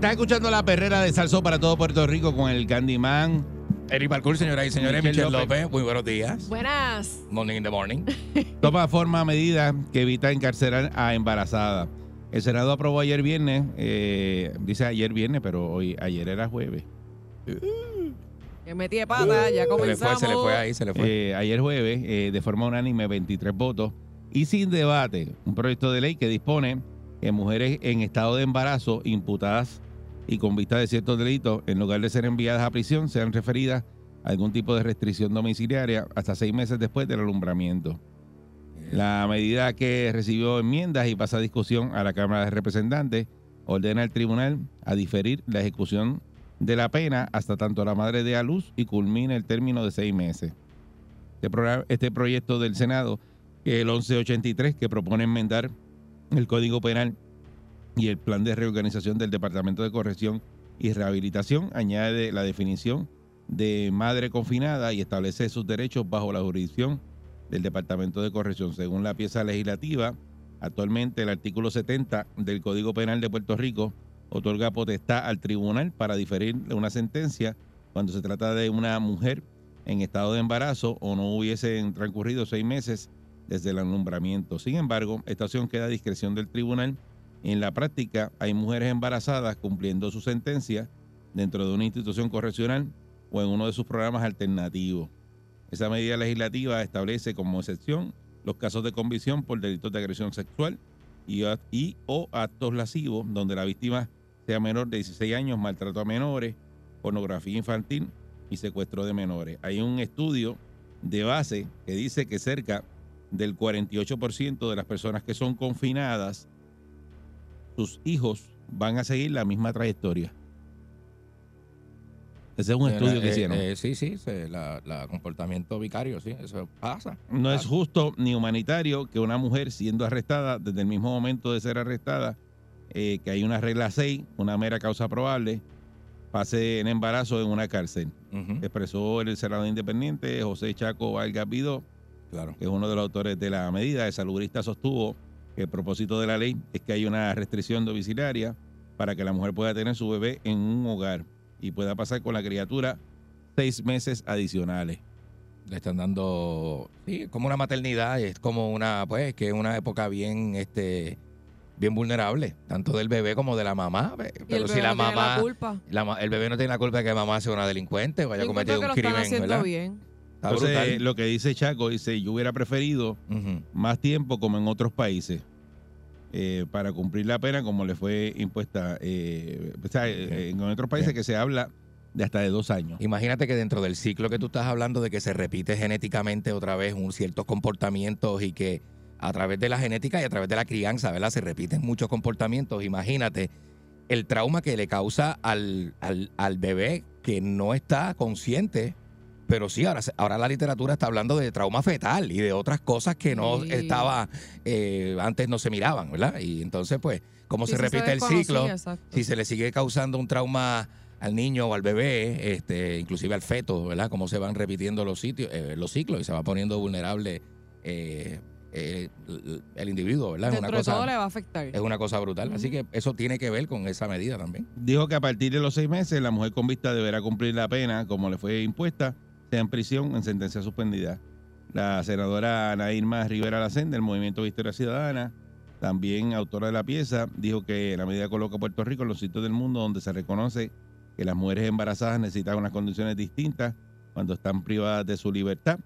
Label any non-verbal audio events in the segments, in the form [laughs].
Estás escuchando la perrera de Salsó para todo Puerto Rico con el Candyman. Eric Balcour, señoras y señores, Michelle Michelle López. López, muy buenos días. Buenas. Morning in the morning. [laughs] Toma forma medida que evita encarcelar a embarazadas. El Senado aprobó ayer viernes, eh, dice ayer viernes, pero hoy ayer era jueves. Que metí de pata, ya Se le fue, comenzamos. se le fue ahí, se le fue. Eh, ayer jueves, eh, de forma unánime, 23 votos y sin debate, un proyecto de ley que dispone que mujeres en estado de embarazo imputadas y con vista de ciertos delitos, en lugar de ser enviadas a prisión, sean referidas a algún tipo de restricción domiciliaria hasta seis meses después del alumbramiento. La medida que recibió enmiendas y pasa a discusión a la Cámara de Representantes ordena al tribunal a diferir la ejecución de la pena hasta tanto la madre dé a luz y culmine el término de seis meses. Este, este proyecto del Senado, el 1183, que propone enmendar el Código Penal y el Plan de Reorganización del Departamento de Corrección y Rehabilitación, añade la definición de madre confinada y establece sus derechos bajo la jurisdicción del Departamento de Corrección. Según la pieza legislativa, actualmente el artículo 70 del Código Penal de Puerto Rico otorga potestad al tribunal para diferir una sentencia cuando se trata de una mujer en estado de embarazo o no hubiesen transcurrido seis meses desde el alumbramiento. Sin embargo, esta opción queda a discreción del tribunal. En la práctica, hay mujeres embarazadas cumpliendo su sentencia dentro de una institución correccional o en uno de sus programas alternativos. Esa medida legislativa establece como excepción los casos de convicción por delitos de agresión sexual y, y o actos lascivos donde la víctima sea menor de 16 años, maltrato a menores, pornografía infantil y secuestro de menores. Hay un estudio de base que dice que cerca del 48% de las personas que son confinadas, sus hijos van a seguir la misma trayectoria. Ese es un estudio que Eh, hicieron. eh, sí, sí, la comportamiento vicario, sí, eso pasa. No es justo ni humanitario que una mujer siendo arrestada desde el mismo momento de ser arrestada, eh, que hay una regla 6, una mera causa probable, pase en embarazo en una cárcel. Ujú, Expresó el senador independiente José Chaco Vargas Vidó, Claro. que es uno de los autores de la medida. El salubrista sostuvo el propósito de la ley es que hay una restricción domiciliaria para que la mujer pueda tener su bebé en un hogar y pueda pasar con la criatura seis meses adicionales. Le están dando, sí, como una maternidad, es como una, pues, que es una época bien, este, bien vulnerable, tanto del bebé como de la mamá. Pero si bebé la no tiene mamá, la culpa. la el bebé no tiene la culpa de que mamá sea una delincuente o haya cometido un crimen, bien. Está Entonces, brutal. lo que dice Chaco, dice, yo hubiera preferido más tiempo como en otros países eh, para cumplir la pena como le fue impuesta eh, o sea, eh, en otros países que se habla de hasta de dos años. Imagínate que dentro del ciclo que tú estás hablando de que se repite genéticamente otra vez un ciertos comportamientos y que a través de la genética y a través de la crianza, ¿verdad? Se repiten muchos comportamientos. Imagínate el trauma que le causa al, al, al bebé que no está consciente. Pero sí, ahora, se- ahora la literatura está hablando de trauma fetal y de otras cosas que no Sí. estaba, eh, antes no se miraban, ¿verdad? Y entonces, pues, como Sí, se repite el ciclo, si se le sigue causando un trauma al niño o al bebé, este, inclusive al feto, ¿verdad? Cómo se van repitiendo los sitios, eh, los ciclos y se va poniendo vulnerable eh, eh, el- individuo, ¿verdad? Es Dentro una de todo le cosa, va a afectar. es una cosa brutal. Así que eso tiene que ver con esa medida también. Dijo que a partir de los seis meses la mujer con vista deberá cumplir la pena como le fue impuesta, sea en prisión en sentencia suspendida. La senadora Ana Irma Rivera Lacén del Movimiento Victoria Ciudadana también autora de la pieza, dijo que la medida coloca a Puerto Rico en los sitios del mundo donde se reconoce que las mujeres embarazadas necesitan unas condiciones distintas cuando están privadas de su libertad.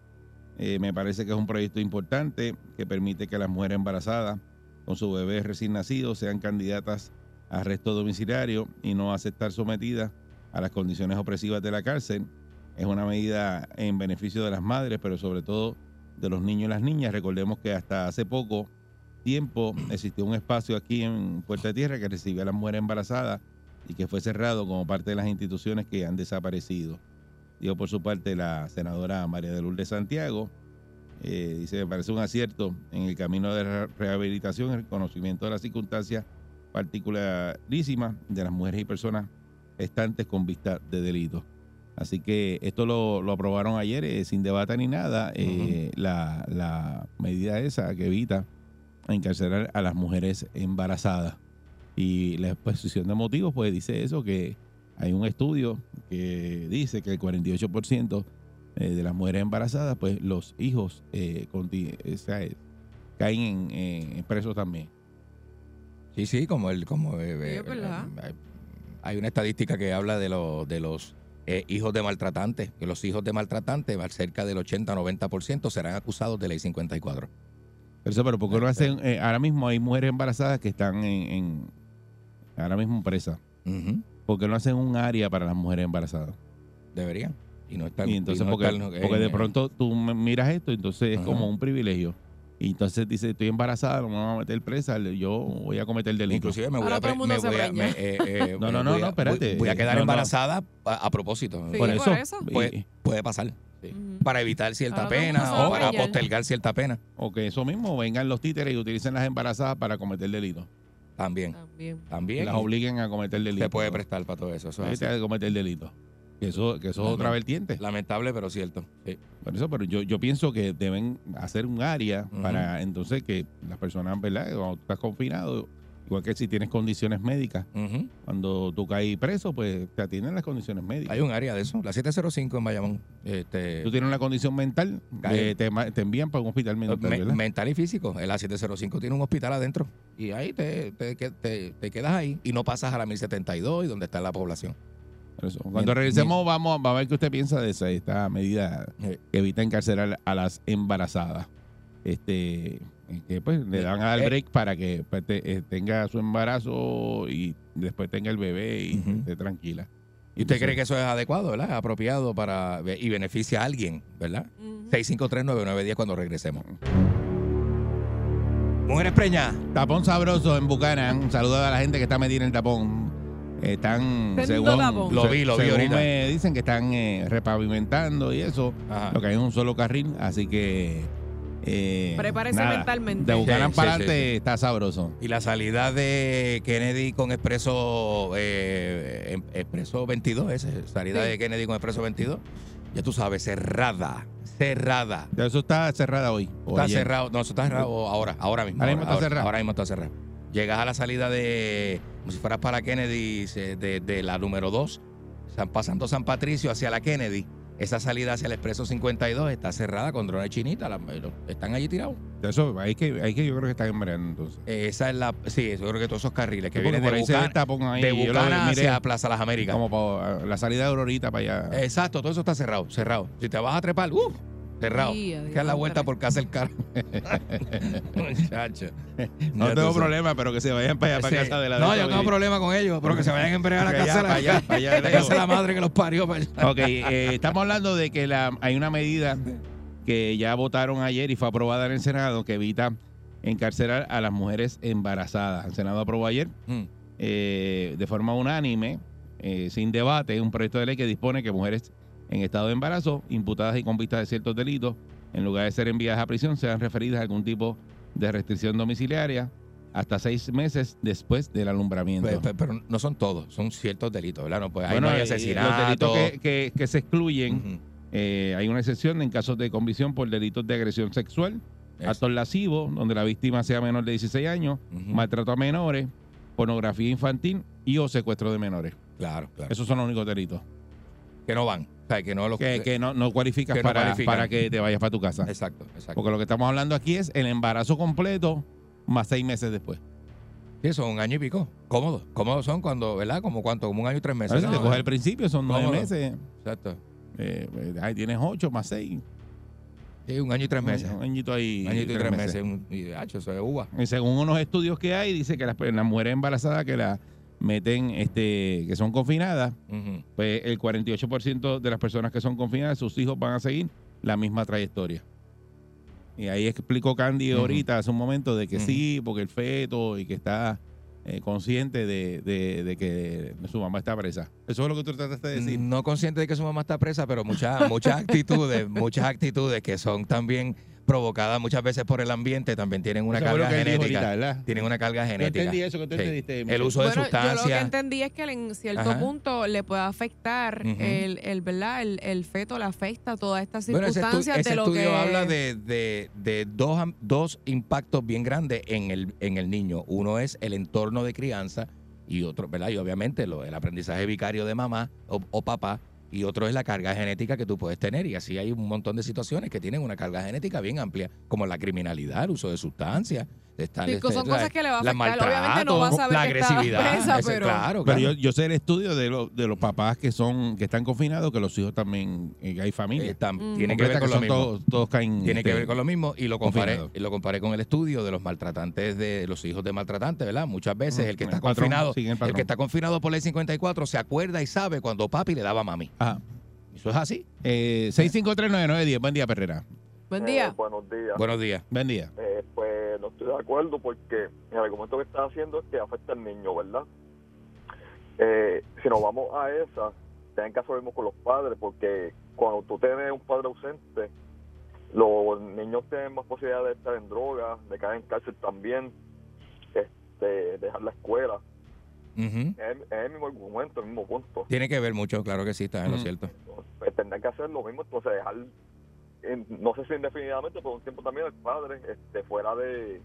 Eh, me parece que es un proyecto importante que permite que las mujeres embarazadas con su bebé recién nacido sean candidatas a arresto domiciliario y no a estar sometidas a las condiciones opresivas de la cárcel. Es una medida en beneficio de las madres, pero sobre todo de los niños y las niñas. Recordemos que hasta hace poco tiempo existió un espacio aquí en Puerta de Tierra que recibía a las mujeres embarazadas y que fue cerrado como parte de las instituciones que han desaparecido. Digo por su parte la senadora María de Lourdes Santiago. eh, dice, me parece un acierto en el camino de re- rehabilitación, el conocimiento de las circunstancias particularísimas de las mujeres y personas estantes con vista de delito. Así que esto lo, lo aprobaron ayer eh, sin debate ni nada, eh, la, la medida esa que evita encarcelar a las mujeres embarazadas. Y la exposición de motivos, pues dice eso, que hay un estudio que dice que el 48% eh, de las mujeres embarazadas, pues los hijos eh, conti- o sea, eh, caen en, en presos también. Sí, sí, como el, como hay una estadística que habla de los de los eh, hijos de maltratantes, que los hijos de maltratantes, cerca del 80-90% serán acusados de ley 54. Pero eso, pero ¿por qué no hacen? eh, ahora mismo hay mujeres embarazadas que están en, en- ahora mismo presas. ¿Por qué no hacen un área para las mujeres embarazadas? Deberían. Y no están. Y entonces, no porque, de pronto tú miras esto, entonces es como un privilegio. Y entonces dice, estoy embarazada, no me van a meter presa, yo voy a cometer delito. Inclusive me voy Ahora a, todo el pre- mundo me se voy a, me- eh, eh, [laughs] No, no, no, voy no, espérate. Voy, voy a quedar No, no. embarazada a, a propósito. Sí, por por eso. y- Puede, puede pasar. sí. Para evitar cierta Ahora pena o a para postergar cierta pena. o que eso mismo, vengan los títeres y utilicen las embarazadas para cometer delito. También. También. Y También. las obliguen a cometer delito. se puede prestar para todo eso. eso es te hay que cometer delito. Que eso, que eso es otra vertiente. Lamentable, pero cierto. Sí. Por eso, pero yo, yo pienso que deben hacer un área para entonces que las personas, ¿verdad? Cuando estás confinado, igual que si tienes condiciones médicas, cuando tú caes preso, pues te atienden las condiciones médicas. Hay un área de eso, la 705 en Bayamón. Este, Tú tienes una condición mental, eh, te, te envían para un hospital mental, me- mental y físico. El A705 tiene un hospital adentro. Y ahí te, te- te quedas ahí y no pasas a la 1072 y donde está la población. Eso. Cuando regresemos, vamos, vamos a ver qué usted piensa de esa, esta medida que evita encarcelar a las embarazadas. Este, que pues le dan al Eh. break para que pues, te- eh, tenga su embarazo y después tenga el bebé y Ujú. esté tranquila. ¿Y usted cree que eso es adecuado, verdad? Apropiado para y beneficia a alguien, ¿verdad? Ujú. 6539910 cuando regresemos. Mujeres preñas. Tapón sabroso en Buchanan. Un saludo a la gente que está metida en el tapón. Están, según, tapón. Lo vi, lo vi según ahorita. me dicen que están eh, repavimentando y eso. Ajá. Lo que hay es un solo carril, así que. Eh, Prepárese nada, mentalmente. De Buchanan Sí, para sí, sí, adelante sí. está sabroso. Y la salida de Kennedy con Expreso eh, em- Expreso 22, ese, salida Sí. de Kennedy con Expreso 22, ya tú sabes, cerrada, cerrada. Eso está cerrada hoy. o Está ayer. cerrado, no, eso está cerrado ahora, ahora mismo. Ahora mismo está ahora, cerrado. ahora mismo está cerrado. Llegas a la salida de, como si fueras para Kennedy, de, de la número 2, San- pasando San Patricio hacia la Kennedy. Esa salida hacia el Expreso 52 está cerrada con drones chinitas, la- están allí tirados. Eso, hay que, hay que yo creo que están embreando entonces. Esa es la, sí, yo creo que todos esos carriles que vienen de Bucana, ahí. de Bucana miré hacia Plaza Las Américas. Como para la salida de Aurorita para allá. Exacto, todo eso está cerrado, cerrado. Si te vas a trepar, ¡uh! Cerrado. Sí, Que da la vuelta por casa el carro. [laughs] Muchacho. no tengo problema, pero que se vayan para allá, para casa de la No, yo esa tengo problema con ellos, pero que se vayan a embregar a la Para casa allá, de para allá, para allá, la casa de la madre que los parió para allá. Ok, eh, estamos hablando de que la, hay una medida que ya votaron ayer y fue aprobada en el Senado que evita encarcelar a las mujeres embarazadas. El Senado aprobó ayer Mm. eh, de forma unánime, eh, sin debate, un proyecto de ley que dispone que mujeres en estado de embarazo, imputadas y con vista de ciertos delitos, en lugar de ser enviadas a prisión, sean referidas a algún tipo de restricción domiciliaria hasta seis meses después del alumbramiento. Pero, pero- pero no son todos, son ciertos delitos, ¿verdad? No, pues, ahí Bueno, no hay eh, asesinato. los delitos que, que- que se excluyen, eh, hay una excepción en casos de convicción por delitos de agresión sexual, Eso. actos lascivos, donde la víctima sea menor de 16 años, maltrato a menores, pornografía infantil y o secuestro de menores. Claro, claro. Esos son los únicos delitos Que no van. O sea, que no los. que, que no, no cualificas que no para, cualifican. para que te vayas para tu casa. Exacto, exacto. Porque lo que estamos hablando aquí es el embarazo completo más seis meses después. Sí, son un año y pico. Cómodos. Cómodos son cuando, ¿verdad? Como cuánto, como un año y tres A meses. veces te coges al principio, son nueve Cómodo. meses. Exacto. eh, ahí tienes ocho más seis. Sí, un año y tres meses. Un añito ahí. Un añito y tres meses. Un- y, hacho, eso es uva. Y según unos estudios que hay, dice que las, las mujeres embarazadas que las meten, este, que son confinadas, pues el 48% de las personas que son confinadas, sus hijos van a seguir la misma trayectoria. Y ahí explicó Candy ahorita, hace un momento, de que sí, porque el feto y que está eh, consciente de, de- de que su mamá está presa. Eso es lo que tú trataste de decir. No consciente de que su mamá está presa, pero muchas muchas [laughs] actitudes, muchas actitudes que son también provocadas muchas veces por el ambiente, también tienen una Eso carga genética. tienen una carga genética. entendí eso que tú Sí. entendiste. El uso de Bueno, yo lo que sustancias. entendí es que en cierto Ajá. punto le puede afectar el, el, ¿verdad? El, el feto, le afecta todas estas Bueno, ese, estu- circunstancias ese de lo estudio que... habla de, de- de dos, am- dos impactos bien grandes en el, en el niño. Uno es el entorno de crianza y otro, ¿verdad? Y obviamente lo, el aprendizaje vicario de mamá o, o papá. Y otro es la carga genética que tú puedes tener. Y así hay un montón de situaciones que tienen una carga genética bien amplia, como la criminalidad, el uso de sustancias. De estar, Sí, este, son cosas que le va a la afectar. Obviamente no va a saber la que agresividad. [laughs] presa, ese- pero- claro, Pero claro. yo, yo sé el estudio de, los de los papás que son que están confinados, que los hijos también, eh, que hay familia. Eh, tam- Mm. tiene que ver con lo son mismo. Todos, todos caen. Tiene que este, ver con lo mismo y lo comparé, confinado. y lo comparé con el estudio de los maltratantes de los hijos de maltratantes, ¿verdad? Muchas veces Mm, el que el está patrón, confinado, sí, el que está confinado por ley 54 se acuerda y sabe cuando papi le daba a mami. Ajá. Eso es así. Eh, 6539910. Buen día, Perrera. Buen Eh, día. buenos días. Buenos días. Buen día. Eh, pues no estoy de acuerdo porque el argumento que está haciendo es que afecta al niño, ¿verdad? Eh, si nos vamos a esa, tienen que hacer lo mismo con los padres porque cuando tú tienes un padre ausente, los niños tienen más posibilidad de estar en drogas, de caer en cárcel también, este, dejar la escuela. Ujú. Es, es el mismo argumento, el mismo punto. Tiene que ver mucho, claro que sí, está en lo Mm. cierto. Pues tendrán que hacer lo mismo, entonces dejar, en- no sé si indefinidamente, pero un tiempo también el padre este, fuera de,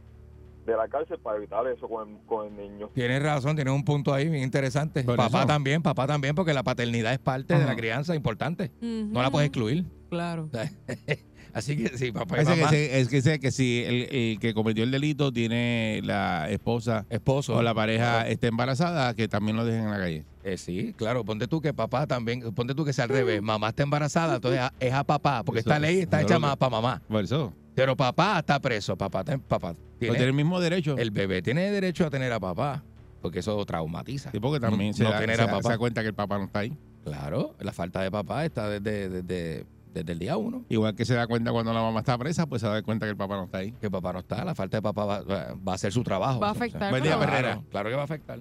de la cárcel para evitar eso con el, con el niño. Tienes razón, tienes un punto ahí bien interesante. Por papá eso. también, papá también, porque la paternidad es parte de la crianza importante. No la puedes excluir. Claro. [laughs] Así que sí, papá y Parece que, es que, sea que si el, el que cometió el delito tiene la esposa esposo. o la pareja está embarazada, que también lo dejen en la calle. Eh, sí, claro. Ponte tú que papá también, ponte tú que sea al Mm. revés. Mamá está embarazada, entonces a- es a papá, porque Eso- esta ley está hecha es más para mamá. Por eso. Pero papá está preso, papá, papá tiene, tiene el mismo derecho. el bebé tiene derecho a tener a papá, porque eso traumatiza. Sí, porque también no, se, no da, tener se a papá. se da cuenta que el papá no está ahí. Claro, la falta de papá está desde, desde, desde el día uno. Igual que se da cuenta cuando la mamá está presa, pues se da cuenta que el papá no está ahí. Que papá no está, la falta de papá va, a hacer su trabajo. Va a O sea, afectar. Buen día, claro. Herrera. Claro que va a afectar.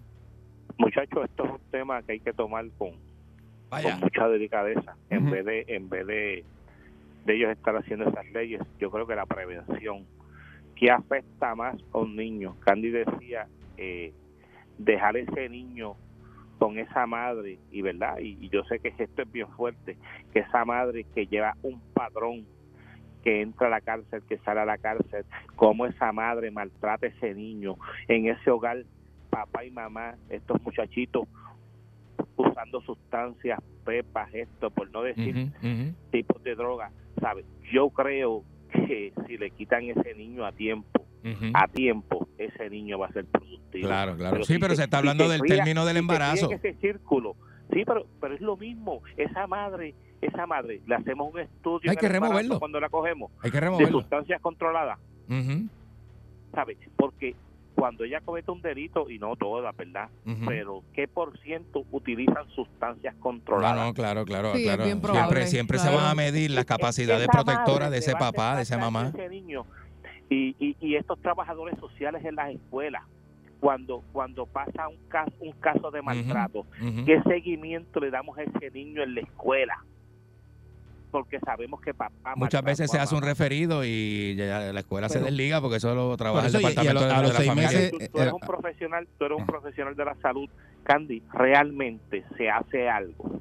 Muchachos, esto es un tema que hay que tomar con, Vaya. con mucha delicadeza. En vez de en vez de, de ellos estar haciendo esas leyes, yo creo que la prevención, ¿qué afecta más a un niño? Candy decía, eh, dejar ese niño con esa madre, y verdad, y, y yo sé que esto es bien fuerte, que esa madre que lleva un patrón que entra a la cárcel, que sale a la cárcel, cómo esa madre maltrata a ese niño en ese hogar, papá y mamá, estos muchachitos usando sustancias, pepas, esto, por no decir tipos de droga, ¿sabes? Yo creo que si le quitan ese niño a tiempo, a tiempo, ese niño va a ser Claro, claro. Pero sí, si pero te- se está si hablando del término del si embarazo. en ese círculo. Sí, pero, pero es lo mismo. Esa madre, esa madre, le hacemos un estudio Hay en que el embarazo removerlo. cuando la cogemos Hay que de removerlo. sustancias controladas, ¿sabes? Porque cuando ella comete un delito, y no todas, ¿verdad? Pero ¿qué por ciento utilizan sustancias controladas? no, claro, claro, Sí, claro. bien Siempre, probable, siempre se claro. van a medir las capacidades protectoras de ese papá, de esa mamá. ese niño. Y, y, y estos trabajadores sociales en las escuelas, cuando cuando pasa un caso, un caso de maltrato, Ujú. ¿qué seguimiento le damos a ese niño en la escuela? Porque sabemos que papá Muchas veces se hace un referido y ya la escuela se desliga porque eso lo trabaja eso, el y- y a departamento de, a los de la familia. Tú, tú eres era- un profesional, tú eres un Ah. profesional de la salud, Candy. Realmente se hace algo.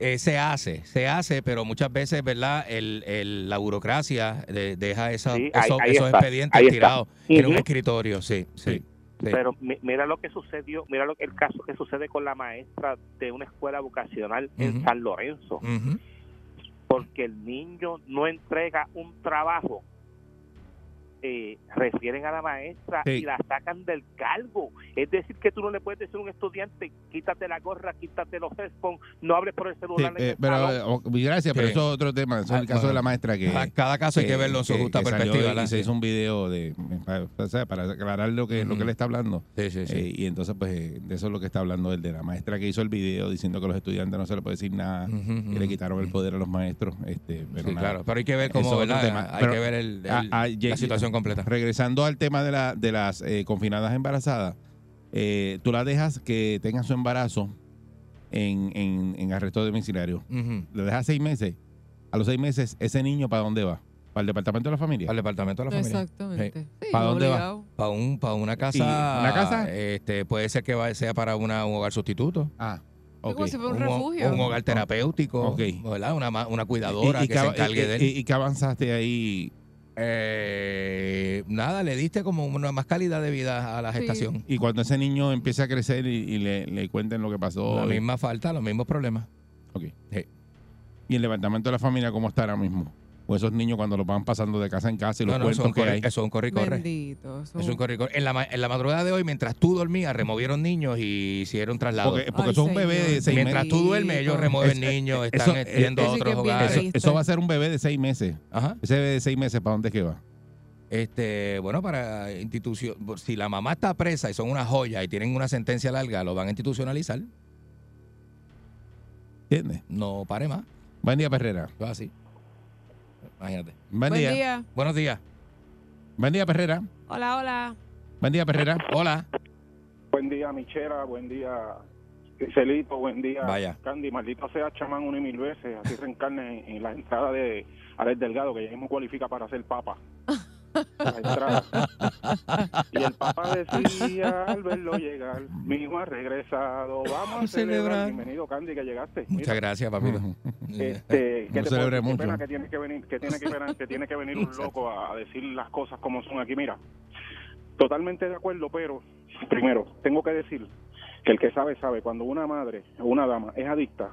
Eh, se hace, se hace, pero muchas veces, ¿verdad? El, el- la burocracia de- deja esa- Sí, ahí- esos, ahí esos está, expedientes tirados en un escritorio, sí, sí. sí. Pero mi- mira lo que sucedió, mira lo que el caso que sucede con la maestra de una escuela vocacional en. San Lorenzo, porque el niño no entrega un trabajo eh, refieren a la maestra Sí. y la sacan del cargo. Es decir, que tú no le puedes decir a un estudiante, quítate la gorra, quítate los headphones, no hables por el Sí, celular. eh, el pero, salón. eh, oh, gracias, pero Sí. eso es otro tema. Eso es el Ah, caso de la maestra que. Cada- Cada caso hay que verlo en su justa perspectiva. se hizo un video de, para, aclarar lo que, lo que le está hablando. Sí, sí, sí. Eh, y entonces, pues, eh, de eso es lo que está hablando el de la maestra que hizo el video diciendo que a los estudiantes no se les puede decir nada Ujú, y le quitaron el poder a los maestros. Este, pero Sí, nada. claro, pero hay que ver cómo. Hay Pero, que ver el- el- la situación completa. Regresando al tema de, la, de las eh, confinadas embarazadas, eh, tú las dejas que tengan su embarazo en, en, en arresto domiciliario. Ujú. Le dejas seis meses. A los seis meses, ¿ese niño para dónde va? ¿Para el departamento de la familia? Al departamento de la familia. Exactamente. Sí, ¿Para dónde va? obligado. Para un, para una casa. ¿Y una casa? Este, puede ser que va- sea para una, un hogar sustituto. Ah, como si fuera un refugio. un hogar terapéutico. Ok. ¿verdad? Una, una cuidadora ¿Y, y que se encargue y- de él. y- y qué avanzaste ahí? Eh, nada, le diste como una más calidad de vida a la Sí. gestación. Y cuando ese niño empiece a crecer y, y le, le cuenten lo que pasó. La y- misma falta, los mismos problemas. ok. Sí. ¿Y el levantamiento de la familia cómo está ahora mismo? O esos niños cuando los van pasando de casa en casa y los No, no, eso es cuentan que corre, hay. eso es un corre y corre. Bendito. eso- Es un corre y corre. En la, ma- en la madrugada de hoy, mientras tú dormías, removieron niños y hicieron traslados. Porque, porque Ay, eso es un bebé de seis Mientras tú duermes, ellos Eso- remueven niños, están eso- yendo a eso sí que otros es hogares. Eso, eso va a ser un bebé de seis meses. Ajá. Ese bebé de seis meses, ¿para dónde es que va? Este, bueno, para institución, si la mamá está presa y son una joya y tienen una sentencia larga, lo van a institucionalizar. ¿Entiendes? No pare más. Buen día, Perrera. Eso es así. Imagínate. Buen, Buen día. día. Buenos días. Buen día, Perrera. Hola, hola. Buen día, Perrera. Hola. Buen día, Michela. Buen día, Celito. Buen día, Vaya. Candy. Maldito sea chamán una y mil veces. Así reencarne en, en la entrada de Alex Delgado, que ya mismo cualifica para ser papa. [laughs] Y el papa decía al verlo llegar, mi hijo ha regresado, [laughs] vamos a celebrar. Bienvenido, Candy, que llegaste. Muchas Mira, gracias, papito. Este, No ¿qué te puedo mucho. pena que tiene que venir, que tiene que venir, que tiene que venir un loco a, a decir las cosas como son aquí. Mira, totalmente de acuerdo, pero primero tengo que decir que el que sabe sabe. Cuando una madre o una dama es adicta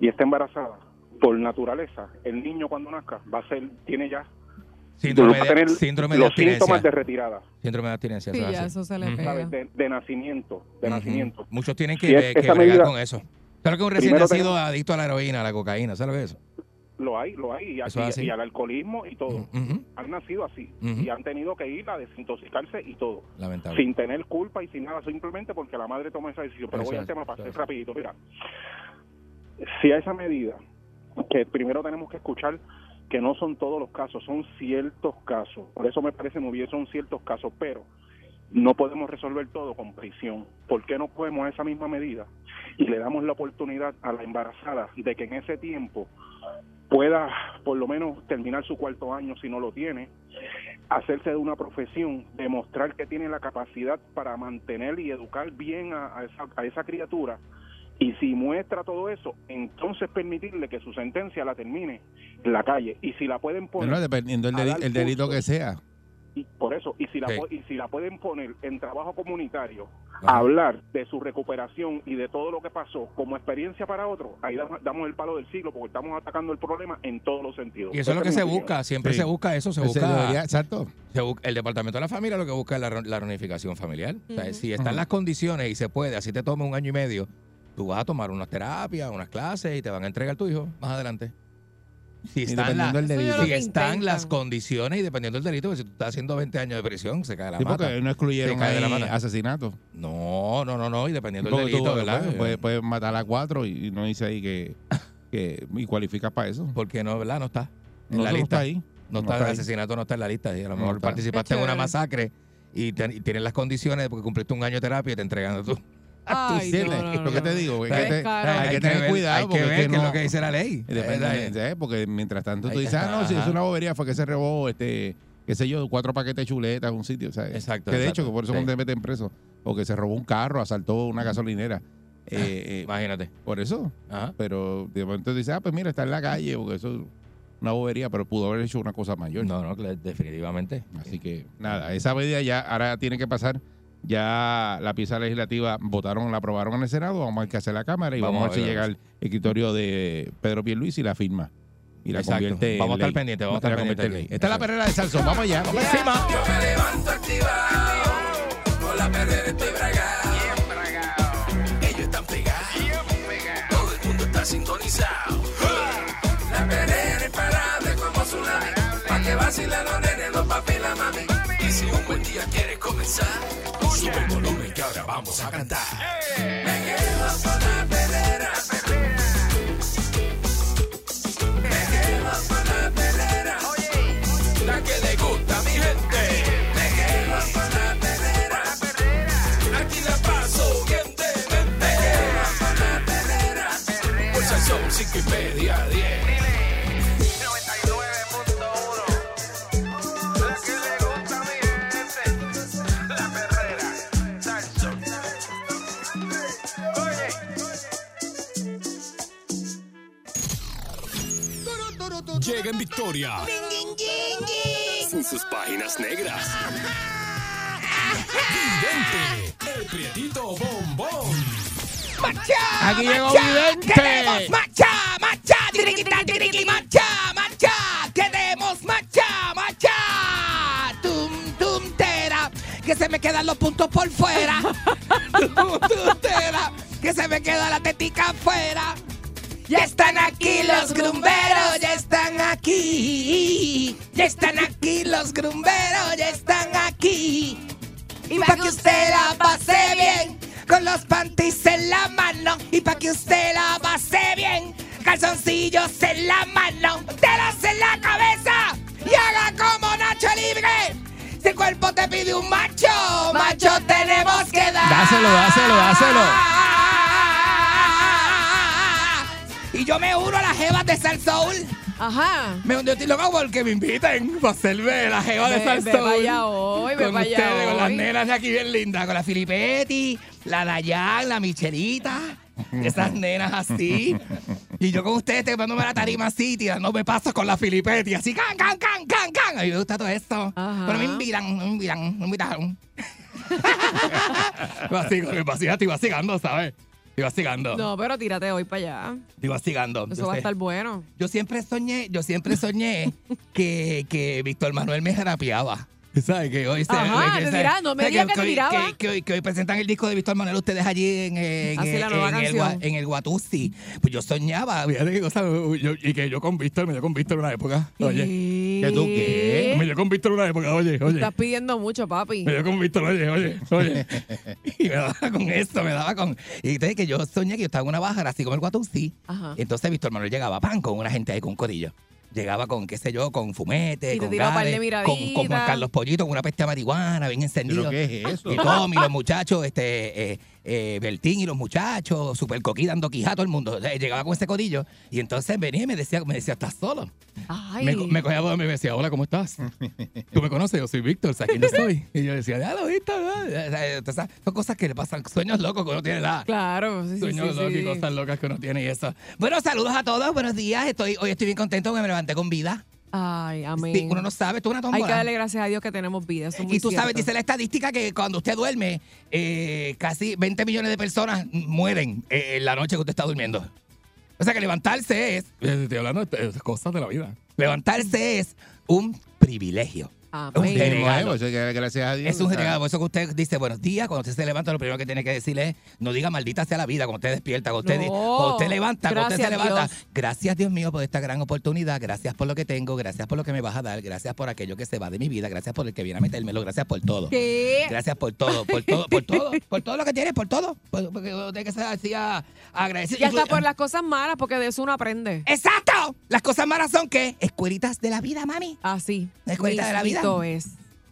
y está embarazada, por naturaleza, el niño cuando nazca va a ser, tiene ya Síndrome va a de, tener síndrome de los síntomas de abstinencia. retirada, Síndrome de abstinencia. Sí, ya eso se le pega. De, de nacimiento, de Ujú. nacimiento. Muchos tienen que, Si es que esa bregar medida- con eso. ¿Sabes que un recién nacido tenemos- adicto a la heroína, a la cocaína? ¿Sabes lo que es eso? Lo hay, lo hay, y, y- es y al alcoholismo y todo. Ujú. Han nacido así y han tenido que ir a desintoxicarse y todo. Lamentable. sin tener culpa y sin nada, simplemente porque la madre toma esa decisión. Pero Eso voy al tema para es. rapidito. Mira, si a esa medida, que primero tenemos que escuchar que no son todos los casos, son ciertos casos. Por eso me parece muy bien, son ciertos casos, pero no podemos resolver todo con prisión. ¿Por qué no podemos esa misma medida y le damos la oportunidad a la embarazada de que en ese tiempo pueda por lo menos terminar su cuarto año si no lo tiene, hacerse de una profesión, demostrar que tiene la capacidad para mantener y educar bien a esa, a esa criatura y si muestra todo eso, entonces permitirle que su sentencia la termine en la calle y si la pueden poner Bueno, dependiendo del el delito cursos. que sea. y por eso y si la Sí. y si la pueden poner en trabajo comunitario Ajá. hablar de su recuperación y de todo lo que pasó como experiencia para otro ahí damos, damos el palo del siglo porque estamos atacando el problema en todos los sentidos Y eso es lo que se busca, siempre Sí. se busca eso, se busca, debería- exacto. se busca- el departamento de la familia lo que busca es la, la reunificación familiar. O sea, Ujú. si están las condiciones y se puede, así te toma un año y medio, tú vas a tomar unas terapias, unas clases y te van a entregar tu hijo más adelante. Si están, la- del delito. si las condiciones y dependiendo del delito, porque si tú estás haciendo 20 años de prisión, se cae la Sí, mata. porque no excluyeron de la asesinato. No, no, no, no, y dependiendo del tú, delito, ¿verdad? puedes, puedes matar a cuatro y no dice ahí que, que y cualificas para eso. Porque no, ¿verdad? No está en No, la no lista. está ahí. No No está, está el ahí. asesinato no está en la lista. Y a lo mejor participaste en una masacre y, te- y tienes las condiciones porque cumpliste un año de terapia y te entregan a tú. ¿Tú Ay, entiendes? no, no, lo que te digo, es Hay que te- Descaro. hay que tener ver- cuidado. Hay que ver es lo que dice la ley. Depende, Eh. Porque mientras tanto tú dices, ah, no, si es una bobería, fue que se robó, este, qué sé yo, cuatro paquetes de chuletas en un sitio, ¿sabes? Exacto, Que de exacto. hecho, que por eso Sí. te meten preso. O que se robó un carro, asaltó una gasolinera. Eh, eh, Imagínate. por eso. Ajá. Pero de momento dices, ah, pues mira, está en la calle, porque eso es una bobería, pero pudo haber hecho una cosa mayor. No, no, definitivamente. Así que nada, esa medida ya ahora tiene que pasar. Ya la pieza legislativa votaron, la aprobaron en el Senado, vamos a ver qué hace la Cámara y Vamos vamos, a ver si llega el escritorio de Pedro Pierluisi y la firma. y la Exacto. convierte Vamos a estar pendientes, vamos a estar pendientes ley. Esta es la perrera de Salsón. Vamos allá. Vamos encima. Yo me levanto activado, con la perrera estoy bragado. Bien bragado. Ellos están pegados, Bien pegado. todo el mundo está sintonizado. La perrera imparable como tsunami, pa' que vacilen los nenes, los papi y la mami. Y si un buen día quieres comenzar, sube el volumen que ahora vamos a cantar. Me quedo con la perrera, me quedo con la perrera. La que le gusta a mi gente. Me quedo con la perrera. Aquí la paso bien de mente. Me quedo con la perrera. Son cinco y media, Oye. Llega en victoria. Sin sus páginas negras. Vidente, el prietito bombón. Aquí llegó Vidente. ¡Queremos macha, macha! ¡Tiriquita, tiriqui, macha, macha! ¡Queremos macha, macha! ¡Tum, tum, tera! Que se me quedan los puntos por fuera. [laughs] ¡Tum, tum, tera! Que se me queda la tetica afuera. Ya están aquí los grumberos, ya están aquí. Ya están aquí los grumberos, ya están aquí. Y para que usted la pase bien, con los panties en la mano. Y para que usted la pase bien, calzoncillos en la mano, telas en la cabeza. Y haga como Nacho Libre. Si el cuerpo te pide un macho, macho tenemos que dar. Dáselo, dáselo, dáselo. Y yo me uno a las jevas de Sal Soul. Ajá. Me uno, yo estoy loco porque me inviten para hacerme la jeva de Sal Soul. allá hoy, ve con allá ustedes, con las hoy. nenas de aquí bien lindas, con la Filipetti, la Dayan, la Michelita, esas nenas así. [laughs] Y yo con ustedes tomándome la tarima así, tirándome pasos con la Filipetti, así, can, can, can, can, can. A mí me gusta todo esto. Ajá. Pero me invitan, no me invitan, no me invitaron. Vacigo, me vacila, estoy vacilando, ¿sabes? Estoy vacilando. No, pero tírate hoy para allá. Estoy vacilando. Eso Yo va a estar bueno. yo siempre soñé, yo siempre soñé que, que Víctor Manuel me rapeaba. ¿Sabes? Que hoy se- Ajá, que tiraba, no me digas que hoy- que- que hoy, que hoy presentan el disco de Víctor Manuel ustedes allí en, el, en Guatusi. Pues yo soñaba, fíjate cosa, yo- y que yo con Víctor, me dio con Víctor una época. Oye, ¿Que tú qué? me dio con Víctor una época, oye, oye. Estás pidiendo mucho, papi. Me dio con Víctor, oye, oye, oye. [laughs] y me daba con esto, me daba con. Y entonces que yo soñé que yo estaba en una bajara así como el Guatusi. Ajá. Entonces Víctor Manuel llegaba, pan, con una gente ahí, con un codillo. Llegaba con, qué sé yo, con fumete, Y con con, con Juan. Carlos Pollito, con una peste de marihuana, bien encendido. ¿Pero qué es eso? Y Tommy, los muchachos, este, eh, eh, Bertín y los muchachos, Super Coquí dando quijá a todo el mundo. Eh, Llegaba con ese codillo y entonces venía y me decía, me decía, ¿estás solo? Ay. Me, me cogía y me decía, hola, ¿cómo estás? [laughs] Tú me conoces, yo soy Víctor, ¿sabes quién yo soy? Y yo decía, ya lo viste, son cosas que le pasan, sueños locos que uno tiene la, Claro, sí, sí, Sueños sí, locos y sí. cosas locas que uno tiene y eso. Bueno, saludos a todos, buenos días. Estoy, hoy estoy bien contento porque me levanté con vida. Ay, amén. Sí, uno no sabe, tú una Hay que tómbola. darle gracias a Dios que tenemos vida. Eso es muy Y tú sabes, dice la estadística que cuando usted duerme, eh, casi 20 millones de personas mueren eh, en la noche que usted está durmiendo. O sea que levantarse es. Estoy hablando de cosas de la vida. Levantarse es un privilegio. Un Amén. Eso hay que dar gracias a Dios. Es un regalo, por eso que usted dice buenos días, cuando usted se levanta, lo primero que tiene que decirle es, no diga maldita sea la vida, cuando usted despierta, cuando usted, No. cuando usted levanta, cuando usted se Gracias, levanta. Dios. Gracias Dios mío por esta gran oportunidad, gracias por lo que tengo, gracias por lo que me vas a dar, gracias por aquello que se va de mi vida, gracias por el que viene a metérmelo, gracias por todo. ¿Qué? Gracias por todo, por todo, por todo, por todo lo que tienes, por todo. Por- Porque uno tiene que ser así a- agradecido. Ya está Inclu- por las cosas malas, porque de eso uno aprende. ¡Exacto! Las cosas malas son que escuelitas de la vida, mami. Así. La escuelita de la vida. Mismito es.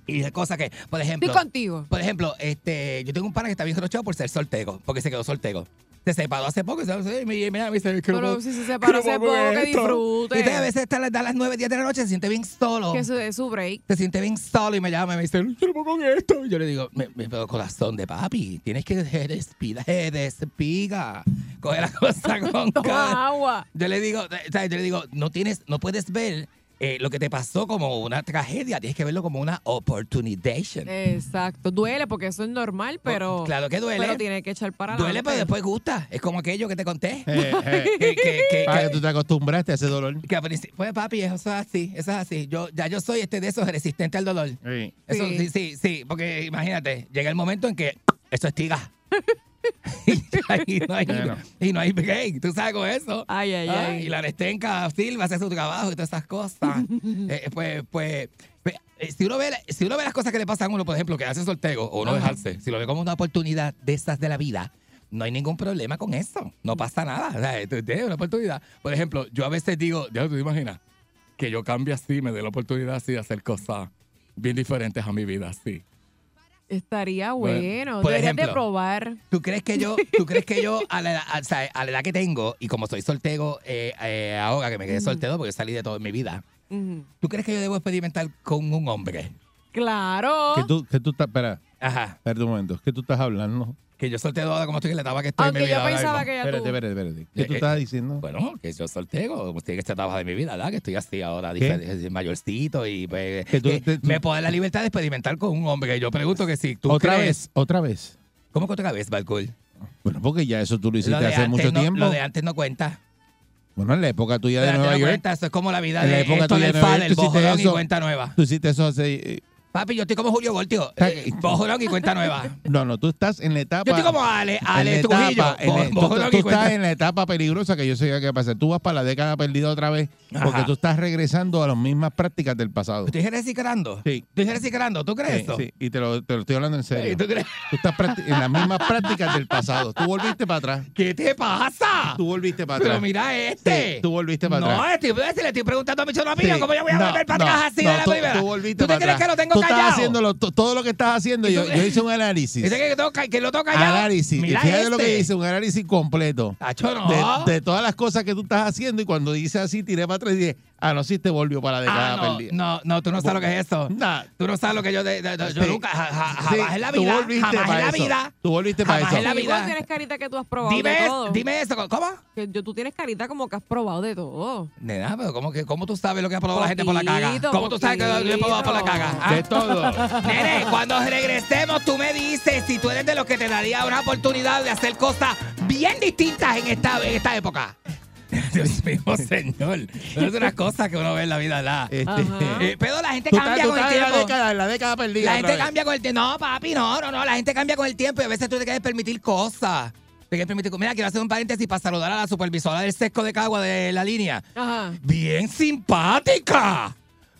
Y de cosas que, por ejemplo. Estoy contigo. Por ejemplo, este, yo tengo un pana que está bien rochado por ser soltero, porque se quedó soltero. Se separó hace poco y me, me, me dice, "Es que no Pero si se separó hace poco, que esto". disfrute. Y entonces a veces está a las 9, 10 de la noche, se siente bien solo. Que eso es su break. Se siente bien solo y me llama y me dice, puedo con esto. Y yo le digo, me, me pero corazón de papi, tienes que despiga, despiga. Coge la cosa con [laughs] Toma agua. Yo le digo, o sea, yo le digo, no tienes, no puedes ver eh, lo que te pasó como una tragedia, tienes que verlo como una opportunization. Exacto. Duele porque eso es normal, pero. Oh, Claro que duele. Pero tiene que echar para Duele, pero adelante. después gusta. Es como aquello que te conté. Eh, eh, [laughs] que, que, que- para que- que tú te acostumbraste a ese dolor. que al principio- pues papi, eso es así, eso es así. Yo, ya yo soy este de esos resistente al dolor. Sí. Eso, Sí. sí, sí, sí, porque imagínate, llega el momento en que eso estiga. [laughs] [laughs] y, no hay, Bueno. y no hay break, tú sabes con eso. Ay, ay, Ah, ay. Y la Nestenca Silva hace su trabajo y todas esas cosas. [laughs] Eh, pues, pues, pues, eh, si uno, ve, si uno ve las cosas que le pasan a uno, por ejemplo, que hace sorteo o no dejarse, si lo ve como una oportunidad de estas de la vida, no hay ningún problema con eso. No pasa nada. O sea, tú tienes una oportunidad. Por ejemplo, yo a veces digo, ya tú te imaginas, que yo cambie así, me dé la oportunidad así de hacer cosas bien diferentes a mi vida, así. Estaría Bueno, bueno. por Deberías de ejemplo, probar. ¿Tú crees que yo, tú crees que yo a la, edad- [laughs] a- o sea, a la edad que tengo y como soy soltero eh, eh, ahora que me quedé soltero porque salí de todo en mi vida. ¿tú crees que yo debo experimentar con un hombre? Claro. Que tú, que tú estás, espera, Ajá. espera un momento, ¿qué tú estás hablando? Que yo soltero ahora como estoy en la etapa que estoy en mi Aunque vida. yo pensaba que ya Espérate, tú. espérate, espérate. ¿Qué tú Eh, estás diciendo? Bueno, que yo soltero, como estoy en esta etapa de mi vida, ¿verdad? Que estoy así ahora, ¿Qué? difer- mayorcito y pues, Que tú- eh, te- tú- me puedo dar la libertad de experimentar con un hombre. Yo pregunto que si tú otra crees- vez, otra vez. ¿Cómo que otra vez, Balcool? Bueno, porque ya eso tú lo hiciste hace mucho no- tiempo. Lo de antes no cuenta. Bueno, en la época tuya Lo de de antes Nueva no York. cuenta. Eso es como la vida En la de época esto tuya del de Nueva Fader, York, tú hiciste bojolón y eso. cuenta nueva. Tú hiciste eso hace... eh, Papi, yo estoy como Julio Voltio. Eh, bojolón y cuenta nueva. [laughs] No, no, tú estás en la etapa... Yo estoy como Ale, Ale Trujillo. tú, tú estás en la etapa peligrosa que yo sé que va a pasar. Tú vas para la década perdida otra vez porque Ajá. tú estás regresando a las mismas prácticas del pasado. ¿Estoy reciclando? Sí. ¿Estoy reciclando? ¿Tú crees Sí, eso? sí, y te lo, te lo estoy hablando en serio. ¿Y ¿Tú crees? Tú estás en las mismas prácticas del pasado. Tú volviste para atrás. ¿Qué te pasa? Tú volviste para Pero atrás. mira este. Sí, tú volviste para no, atrás. estoy, le estoy preguntando a mi chorro mío Sí. cómo yo voy a No, volver para no, atrás así no, de la primera. tú volviste ¿Tú te crees que lo tengo? Estás haciendo lo- to- todo lo que estás haciendo. ¿Y Yo, yo hice un análisis. Dice que, tengo ca- que lo tengo callado. Análisis. Mira Fíjate lo que este. hice, un análisis completo. Tacho, no. De, de todas las cosas que tú estás haciendo y cuando dice así, tiré para atrás y dije, ah, no, sí te volvió para la década Ah, no, perdida. no, no, tú no sabes lo que es eso. Nah. Tú no sabes lo que yo, de, de- de- yo Sí. nunca, ja- ja- Sí, jamás en la tú vida, volviste jamás para en la eso. vida. Tú volviste para jamás eso. en la vida. vos tienes carita que tú has probado de Dime, todo. dime eso, ¿cómo? Que yo, tú tienes carita como que has probado de todo. Nena, pero ¿cómo, que, ¿cómo tú sabes lo que ha probado la gente por la caga? Poquito, ¿Cómo tú sabes que lo he probado por la caga? Ah. De todo. Nene, cuando regresemos, tú me dices si tú eres de los que te daría una oportunidad de hacer cosas bien distintas en esta, en esta época. [laughs] Dios mío, señor. No es una cosa que uno ve en la vida, ¿verdad? Este. Eh, pero la gente estás, cambia con el la tiempo. década, la década perdida. La otra gente vez. cambia con el tiempo. No, papi, no, no, no. La gente cambia con el tiempo y a veces tú te quieres permitir cosas. Te quieres permitir. Mira, quiero hacer un paréntesis para saludar a la supervisora del sesco de Cagua de la línea. Ajá. Bien simpática.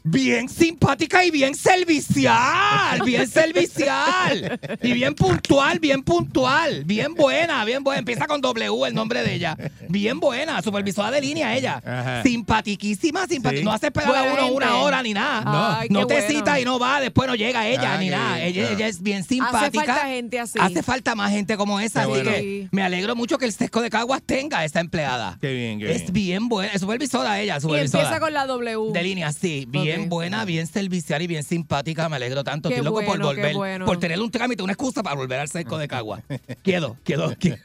Bien simpática y bien servicial. Bien servicial. Y bien puntual, bien puntual. Bien buena, bien buena. Empieza con W el nombre de ella. Bien buena. Supervisora de línea ella. Ajá. Simpatiquísima, simpática. Sí. No hace esperar a uno una hora ni nada. No, Ay, no te bueno. cita y no va. Después no llega ella ni nada. bien, Ella, es bien simpática. Hace falta gente así. Hace falta más gente como esa. Qué así bueno. que me alegro mucho que el sesco de Caguas tenga esa empleada. Qué bien, qué Es bien. bien buena, es supervisora ella, Y supervisora. empieza con la W. De línea, sí. Bien Ok. buena, bien servicial y bien simpática. Me alegro tanto. Qué Estoy loco por bueno, volver. bueno. Por tener un trámite, una excusa para volver al seco de Cagua. [laughs] quiero, quiero, quiero.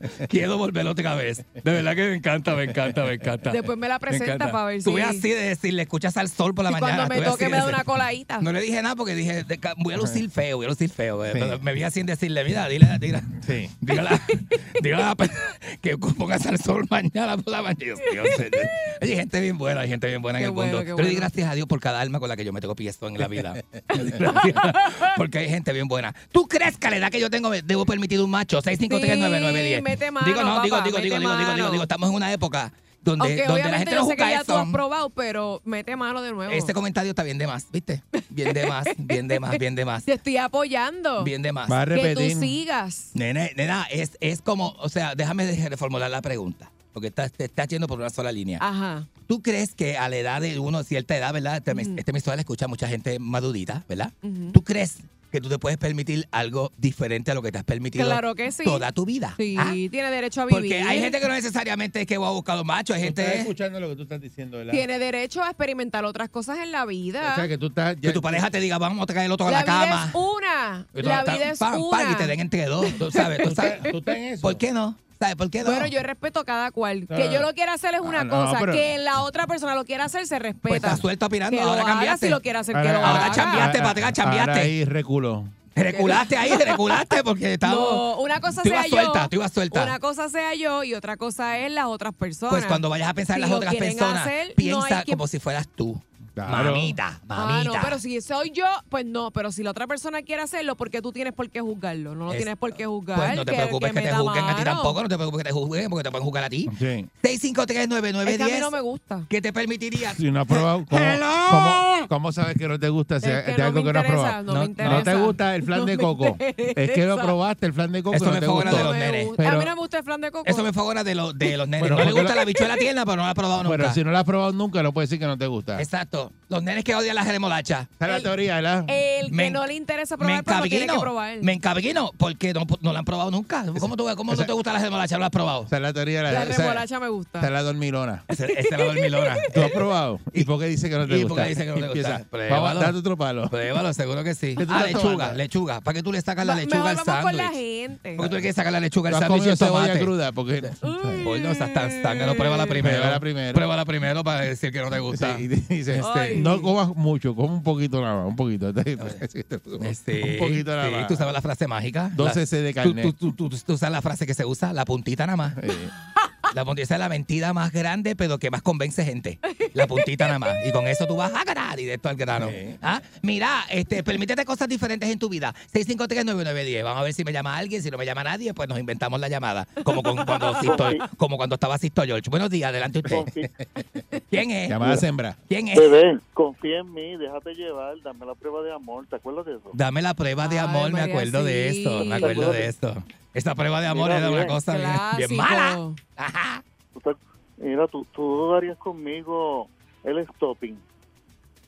[laughs] Quiero volver otra vez. De verdad que me encanta, me encanta, me encanta. Después me la presenta para ver Tú si- ves así de decir, le escuchas al sol por la Y mañana. cuando me toque me da una coladita. No le dije nada porque dije, voy a lucir feo, voy a lucir feo. eh, Sí. me vi así en decirle, mira, dile, dile. Sí. Dígala, [laughs] dígala que pongas al sol mañana por la mañana. Hay gente bien buena, hay gente bien buena en el bueno, mundo. Yo le doy bueno. gracias a Dios por cada alma con la que yo me tengo piezo en la vida. [laughs] Porque hay gente bien buena. ¿Tú crees que a la edad que yo tengo me debo permitir un macho? 6539910. Mete mano, digo, no, digo, papá, digo, digo, digo, digo, digo, digo, estamos en una época donde, donde la gente yo no sé que ya tú has probado, pero mete mano de nuevo. Este comentario está bien de más, ¿viste? Bien de más, [laughs] bien de más, bien de más. Te estoy apoyando. Bien de más. Va a que tú sigas. Nena, nena, es, es como, o sea, déjame reformular la pregunta, porque estás- te estás yendo por una sola línea. Ajá. ¿Tú crees que a la edad de uno, cierta edad, ¿verdad? Este, Ujú. este emisora la escucha mucha gente madurita, ¿verdad? ¿Tú crees que tú te puedes permitir algo diferente a lo que te has permitido Claro que sí. toda tu vida? Sí, ¿Ah? tiene derecho a vivir. Porque hay gente que no necesariamente es que va a buscar macho, hay estás gente escuchando lo que tú estás diciendo, ¿verdad? Tiene derecho a experimentar otras cosas en la O vida. sea, que tú estás... que tu pareja te diga, vamos a traer el otro a la la vida cama. es una. La vida es pam, una. pam, y te den entre dos, tú sabes, tú ¿Tú sabes. estás, tú estás en eso? ¿Por qué no? ¿Sabes por qué no? Bueno, yo respeto a cada cual. Que yo lo quiera hacer es una Ah, no, cosa. pero- Que la otra persona lo quiera hacer se Pues respeta. estás suelto opinando, que lo ahora haga cambiaste. si lo quiere hacer, que Ahora- lo ahora haga. cambiaste para atrás, cambiaste. Ahora ahí reculó. Reculaste ahí, [laughs] reculaste porque estaba... No, una cosa Tú sea ibas yo. suelta, tú ibas suelta. Una cosa sea yo y otra cosa es las otras personas. Pues cuando vayas a pensar en Si las lo otras quieren personas, hacer, no piensa que- como si fueras tú. Claro. Mamita, Ah, mamita. no, pero si soy yo, pues no. Pero si la otra persona quiere hacerlo, ¿por qué tú tienes por qué juzgarlo? No lo Es- tienes por qué juzgar. Pues no te preocupes que, te juzguen a ti tampoco, no te preocupes que te juzguen porque te pueden juzgar a ti. Sí. 6539910 Es que a mí no me gusta. ¿Qué te permitiría? Si no has probado, ¿cómo, Hello. cómo, cómo sabes que no te gusta si Es que de no algo me que no has probado? no No- no. No te gusta el flan No de coco. Es que lo probaste, el flan de coco Eso no me gustó. de No los nenes. a mí no me gusta el flan de coco. Eso me fogona de, los de los nenes. No le porque gusta la- la bichuela tierna, pero no la ha probado nunca. Pero si no lo has probado nunca, no puedes decir que no te gusta. Esa Los nenes que odian la remolacha. es la El- teoría, ¿verdad? El que Me- no le interesa Me probar, pero no tiene que encabiguino. probar. Me encabiguino porque no, no la han probado nunca. ¿Cómo, tú, cómo esa- no te gusta la remolacha? ¿No la has probado? Esa es la teoría. La esa- remolacha me gusta. Esa es la dormilona. Esa esa es la dormilona. [laughs] ¿Tú has probado? ¿Y por qué dice que no te ¿Y gusta? por qué dice que no te [laughs] gusta? Empieza. Pruébalo. Vamos, date otro palo. Pruébalo, seguro que sí. ¿Qué tú Ah, estás lechuga, tomando? lechuga. ¿Para qué tú le sacas la Va- lechuga mejor al vamos con la sándwich? gente. ¿Por qué tú le quieres sacar la lechuga al ¿Tú has sándwich y comido el cebolla tomate? cruda? Porque... Pues no, estás tan sangre, pruébala primero. Pruébala primero. Pruébala primero para decir que no te gusta. Sí, y dice, No comas mucho, come un poquito nada más, un poquito. [laughs] Este, un poquito nada sí, más. ¿Tú sabes la frase mágica? Dos La- cc de tú, carne. tú, tú, tú- tú sabes la frase que se usa, la puntita nada más. La puntita es la mentira más grande, pero que más convence gente. La puntita nada más. Y con eso tú vas a ganar directo al grano. Sí. ¿Ah? Mira, este, permítete cosas diferentes en tu vida. 6539910. Vamos a ver si me llama alguien. Si no me llama nadie, pues nos inventamos la llamada. Como, con- cuando, [laughs] Sisto, como cuando estaba Sisto George. Buenos días, adelante usted. ¿Quién es? llamada sembra. ¿Quién es? Bebé, confía en mí, déjate llevar, dame la prueba de amor, ¿te acuerdas de eso? Dame la prueba de Ay, amor, me María, acuerdo de esto, me acuerdo de esto. Esta prueba de amor Mira, era una bien. cosa bien, mala. Ajá. Mira, tú, tú darías conmigo el stopping,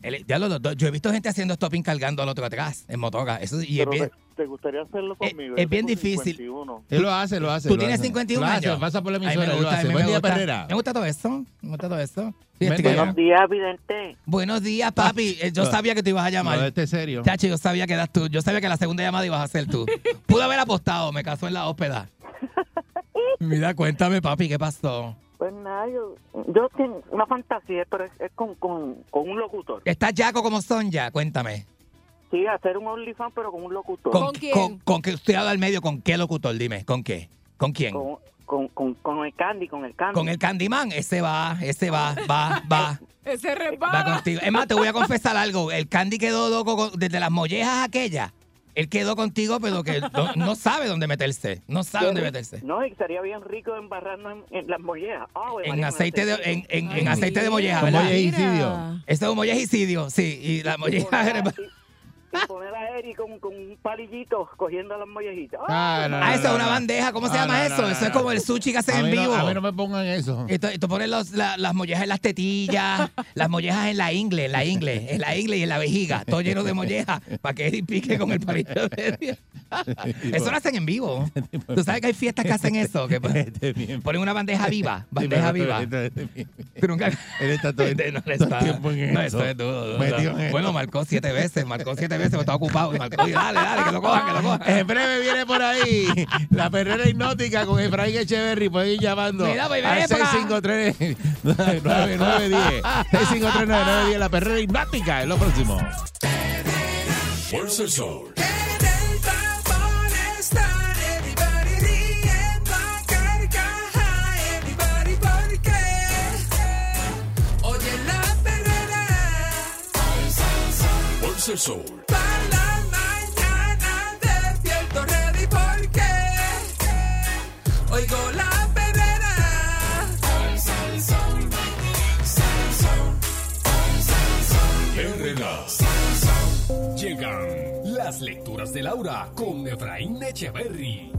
El- ya lo- lo- yo he visto gente haciendo stopping cargando al otro atrás en motoga. Eso, y es pero bien, te, te gustaría hacerlo Eh, conmigo. es bien difícil. 51. Él lo hace, lo hace. Tú lo tienes hace. 51 Lo hace, años. Pasa por la A mí me emisora, él lo gusta, Buen me día, gusta. Perrera. Me gusta todo esto. Me gusta todo esto. Buen día. Buenos días, vidente. Buenos días, papi. Eh, Yo sabía que te ibas a No, llamar. este es serio. Chacho, yo sabía que eras tú. Yo sabía que la segunda llamada ibas a ser tú. Pude haber apostado, me casó en la hóspeda. [laughs] Mira, cuéntame, papi, ¿qué pasó? Pues nada, yo, yo tengo una fantasía, pero es, es con, con, con un locutor. ¿Estás Jaco como son ya? Cuéntame. Sí, hacer un OnlyFans, pero con un locutor. ¿Con quién? Con, con que estoy al medio, ¿con qué locutor? Dime, ¿con qué? ¿Con quién? Con, con, con, con el Candy, con el Candy. Con el Candyman, ese va, ese va, va, [laughs] va, Ese va resbala. contigo. Es más, te voy a confesar algo. El Candy quedó loco con- desde las mollejas aquellas. Él quedó contigo, pero que no, no sabe dónde meterse. No sabe dónde meterse. No, y sería bien rico embarrarnos en, en las mollejas. Ah, En aceite de, en, en, en aceite de molleja, molleja. Este es un mollejicidio, sí. Y la molleja. [laughs] poner a- y- y poner a Eri con, con un palillito cogiendo las mollejitas. Ah, no, no, Ah, eso no, es una bandeja. ¿Cómo se Ah, llama no, eso? no, eso es como el sushi que hacen en vivo. A mí no me pongan eso. Y tú, y tú pones los- la- las mollejas en las tetillas, las mollejas en la ingle, en la ingle, en la ingle y en la vejiga, todo lleno de mollejas, para que Eddie pique con el palito de. Eso lo hacen en vivo. [laughs] Tú sabes que hay fiestas que hacen eso, que pon- Este ponen una bandeja viva, bandeja pero- viva. este- este. Tú nunca- Él está todo, [laughs] Este el tiempo en eso. Bueno, marcó siete veces, marcó siete veces, pero estaba ocupado. Dale, dale, que lo cojan, que lo cojan. En breve viene por ahí la perrera hipnótica con Efraín Echeverry. Pueden ir llamando Mira, pues, al ven para acá. 653 9910 653 9910 La perrera hipnótica es lo próximo. Fuerza el sol. El sol. para la mañana despierto ready porque oigo la perrera. Herrera. Llegan las lecturas de Laura con Efraín Echeverry.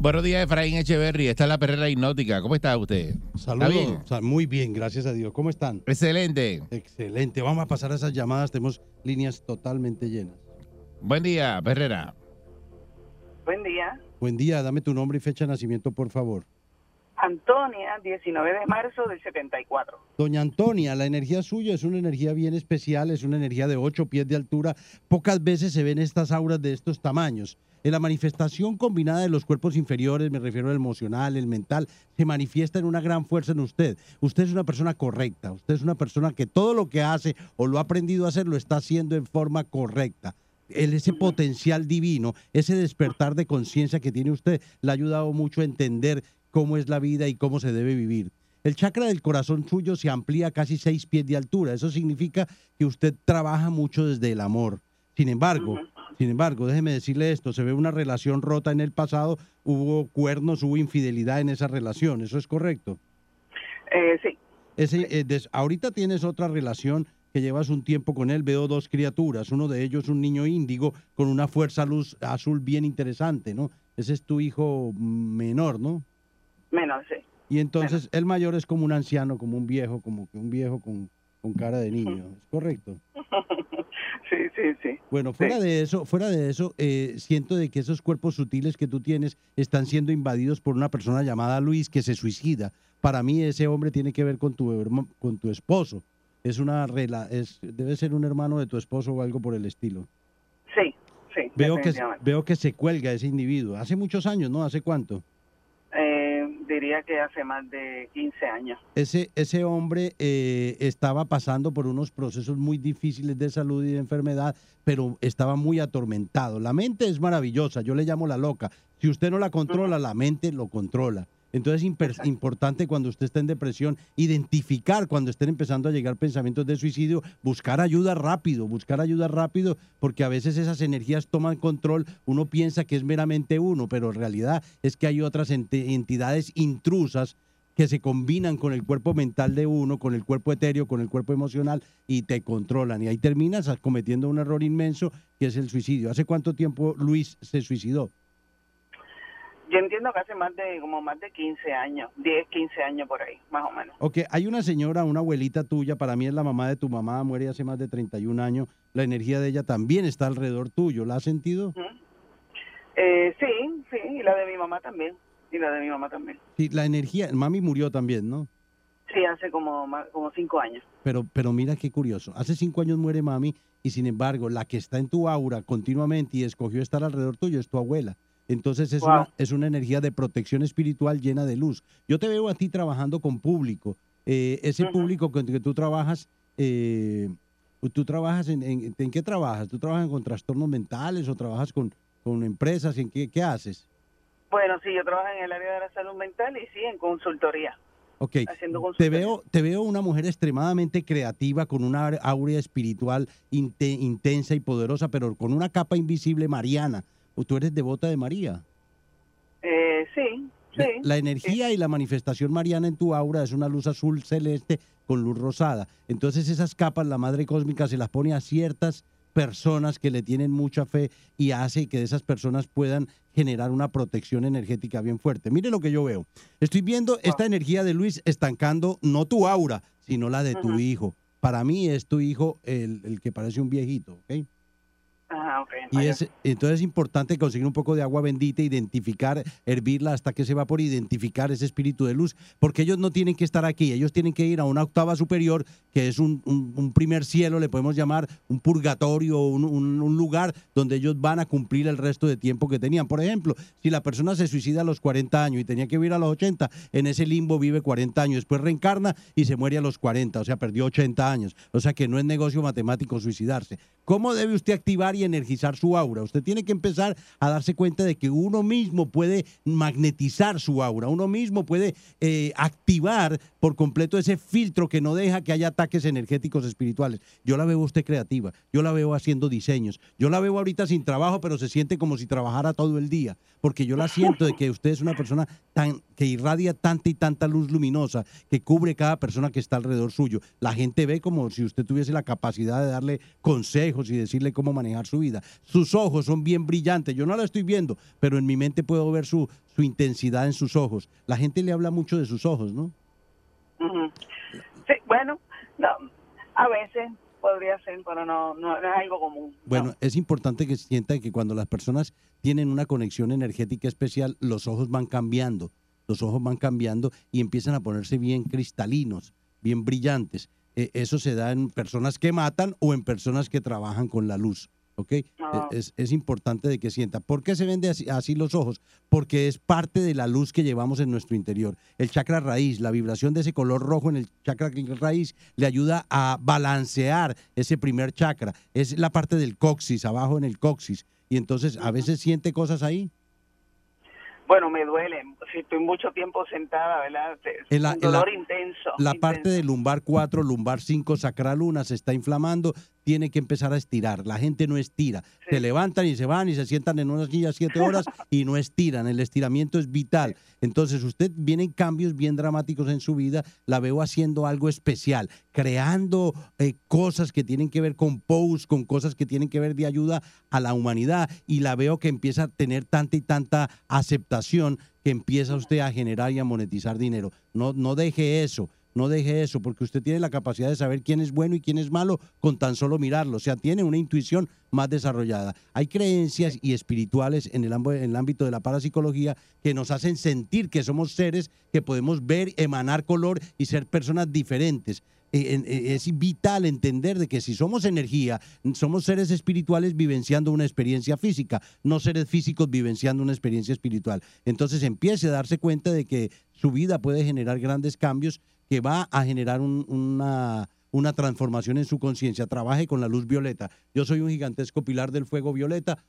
Buenos días, Efraín Echeverry. Esta es la perrera hipnótica. ¿Cómo está usted? Saludos. Sa- Muy bien, gracias a Dios. ¿Cómo están? Excelente. Excelente. Vamos a pasar a esas llamadas. Tenemos líneas totalmente llenas. Buen día, perrera. Buen día. Buen día. Dame tu nombre y fecha de nacimiento, por favor. Antonia, 19 de marzo del 74. Doña Antonia, la energía suya es una energía bien especial, es una energía de ocho pies de altura. Pocas veces se ven estas auras de estos tamaños. En la manifestación combinada de los cuerpos inferiores, me refiero al emocional, el mental, se manifiesta en una gran fuerza en usted. Usted es una persona correcta, usted es una persona que todo lo que hace o lo ha aprendido a hacer lo está haciendo en forma correcta. El, ese potencial divino, ese despertar de conciencia que tiene usted, le ha ayudado mucho a entender cómo es la vida y cómo se debe vivir. El chakra del corazón suyo se amplía a casi seis pies de altura. Eso significa que usted trabaja mucho desde el amor. Sin embargo, sin embargo, déjeme decirle esto, se ve una relación rota en el pasado, hubo cuernos, hubo infidelidad en esa relación, ¿eso es correcto? Eh, sí. Ese, eh, des- ahorita tienes otra relación que llevas un tiempo con él, veo dos criaturas, uno de ellos un niño índigo con una fuerza luz azul bien interesante, ¿no? Ese es tu hijo menor, ¿no? Menos, sí. Y entonces el mayor es como un anciano, como un viejo, como que un viejo con, con cara de niño, ¿es correcto? [laughs] Sí, sí, sí. Bueno, fuera de eso, fuera de eso, eh, siento de que esos cuerpos sutiles que tú tienes están siendo invadidos por una persona llamada Luis que se suicida. Para mí ese hombre tiene que ver con tu con tu esposo. Es una rela, es debe ser un hermano de tu esposo o algo por el estilo. Sí, sí. Veo que veo que se cuelga ese individuo. Hace muchos años, ¿no? ¿Hace cuánto? Diría que hace más de 15 años. Ese, ese hombre eh, estaba pasando por unos procesos muy difíciles de salud y de enfermedad, pero estaba muy atormentado. La mente es maravillosa, yo le llamo la loca. Si usted no la controla, la mente lo controla. Entonces es importante cuando usted está en depresión identificar cuando estén empezando a llegar pensamientos de suicidio, buscar ayuda rápido, buscar ayuda rápido, porque a veces esas energías toman control, uno piensa que es meramente uno, pero en realidad es que hay otras entidades intrusas que se combinan con el cuerpo mental de uno, con el cuerpo etéreo, con el cuerpo emocional y te controlan. Y ahí terminas cometiendo un error inmenso que es el suicidio. ¿Hace cuánto tiempo Luis se suicidó? Yo entiendo que hace más de, como más de 15 años, 10, 15 años por ahí, más o menos. Ok, hay una señora, una abuelita tuya, para mí es la mamá de tu mamá, muere hace más de 31 años. La energía de ella también está alrededor tuyo. ¿La has sentido? Eh, sí, sí, y la de mi mamá también. Y la de mi mamá también. Sí, la energía, mami murió también, ¿no? Sí, hace como, como 5 años. Pero, pero mira qué curioso. Hace cinco años muere mami y sin embargo la que está en tu aura continuamente y escogió estar alrededor tuyo es tu abuela. Entonces es, Wow. una, es una energía de protección espiritual llena de luz. Yo te veo a ti trabajando con público. Eh, ese público con el que tú trabajas, eh, ¿tú trabajas en, en, en qué trabajas? ¿Tú trabajas con trastornos mentales o trabajas con, con empresas? ¿En qué, qué haces? Bueno, sí, yo trabajo en el área de la salud mental y sí, en consultoría. Ok, te veo, te veo una mujer extremadamente creativa, con una áurea espiritual inte- intensa y poderosa, pero con una capa invisible mariana. ¿O tú eres devota de María? Eh, sí, sí. La, la energía y la manifestación mariana en tu aura es una luz azul celeste con luz rosada. Entonces esas capas la Madre Cósmica se las pone a ciertas personas que le tienen mucha fe y hace que esas personas puedan generar una protección energética bien fuerte. Mire lo que yo veo. Estoy viendo esta energía de Luis estancando no tu aura, sino la de tu hijo. Para mí es tu hijo el, el que parece un viejito, ¿ok? Ajá, ok. Y es, entonces es importante conseguir un poco de agua bendita, identificar, hervirla hasta que se va por identificar ese espíritu de luz, porque ellos no tienen que estar aquí, ellos tienen que ir a una octava superior, que es un, un- un primer cielo, le podemos llamar un purgatorio, un, un- un lugar donde ellos van a cumplir el resto de tiempo que tenían. Por ejemplo, si la persona se suicida a los 40 años y tenía que vivir a los 80, en ese limbo vive 40 años, después reencarna y se muere a los 40, o sea, perdió 80 años. O sea que no es negocio matemático suicidarse. ¿Cómo debe usted activar y energizar su aura? Usted tiene que empezar a darse cuenta de que uno mismo puede magnetizar su aura, uno mismo puede eh, activar por completo ese filtro que no deja que haya ataques energéticos espirituales. Yo la veo usted creativa, yo la veo haciendo diseños, yo la veo ahorita sin trabajo, pero se siente como si trabajara todo el día, porque yo la siento de que usted es una persona tan que irradia tanta y tanta luz luminosa que cubre cada persona que está alrededor suyo. La gente ve como si usted tuviese la capacidad de darle consejos y decirle cómo manejar su vida. Sus ojos son bien brillantes. Yo no la estoy viendo, pero en mi mente puedo ver su, su intensidad en sus ojos. La gente le habla mucho de sus ojos, ¿no? Sí, bueno, no, a veces podría ser, pero no, no, no es algo común. Bueno, es importante que sientan que cuando las personas tienen una conexión energética especial, los ojos van cambiando. los ojos van cambiando y empiezan a ponerse bien cristalinos, bien brillantes. Eh, eso se da en personas que matan o en personas que trabajan con la luz. ¿Ok? Ah. Es, es importante de que sienta. ¿Por qué se ven de así, así los ojos? Porque es parte de la luz que llevamos en nuestro interior. El chakra raíz, la vibración de ese color rojo en el chakra raíz le ayuda a balancear ese primer chakra. Es la parte del coxis, abajo en el coxis. Y entonces a veces siente cosas ahí. Bueno, me duele. Si estoy mucho tiempo sentada, ¿verdad? Es En la- un la- dolor intenso. La intenso. parte del lumbar 4, lumbar 5, sacral 1 se está inflamando, tiene que empezar a estirar. La gente no estira. Se levantan y se van y se sientan en una silla siete horas [laughs] y no estiran. El estiramiento es vital. Entonces usted vienen cambios bien dramáticos en su vida. La veo haciendo algo especial, creando eh, cosas que tienen que ver con posts, con cosas que tienen que ver de ayuda a la humanidad. Y la veo que empieza a tener tanta y tanta aceptación empieza usted a generar y a monetizar dinero. No, no deje eso. No deje eso, porque usted tiene la capacidad de saber quién es bueno y quién es malo con tan solo mirarlo. O sea, tiene una intuición más desarrollada. Hay creencias y espirituales en el ámbito de la parapsicología que nos hacen sentir que somos seres que podemos ver, emanar color y ser personas diferentes. Eh, eh, es vital entender de que si somos energía, somos seres espirituales vivenciando una experiencia física, no seres físicos vivenciando una experiencia espiritual. Entonces empiece a darse cuenta de que su vida puede generar grandes cambios, que va a generar un- una, una transformación en su conciencia. Trabaje con la luz violeta. Yo soy un gigantesco pilar del fuego violeta,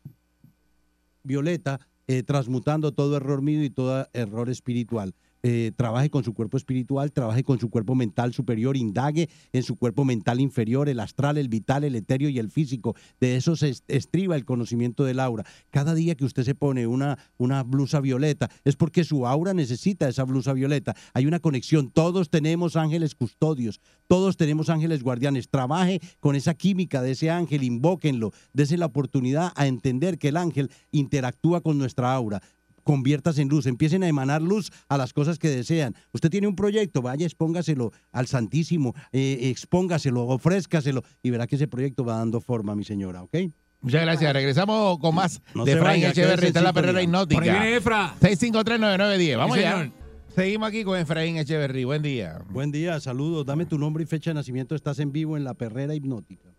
violeta, eh, transmutando todo error mío y todo error espiritual. Eh, trabaje con su cuerpo espiritual, trabaje con su cuerpo mental superior, indague en su cuerpo mental inferior, el astral, el vital, el etéreo y el físico. De eso se est- estriba el conocimiento del aura. Cada día que usted se pone una, una blusa violeta es porque su aura necesita esa blusa violeta. Hay una conexión. Todos tenemos ángeles custodios, todos tenemos ángeles guardianes. Trabaje con esa química de ese ángel, invóquenlo, dése la oportunidad a entender que el ángel interactúa con nuestra aura conviértase en luz, empiecen a emanar luz a las cosas que desean. Usted tiene un proyecto, vaya, expóngaselo al Santísimo, eh, expóngaselo, ofrézcaselo y verá que ese proyecto va dando forma, mi señora, ¿ok? Muchas gracias. Regresamos con más No de Frank Echeverry. Está en la perrera hipnótica. Por ahí viene Efra. 6539910. Vamos Sí, allá. Seguimos aquí con Efraín Echeverry. Buen día. Buen día, saludos. Dame tu nombre y fecha de nacimiento. Estás en vivo en la perrera hipnótica.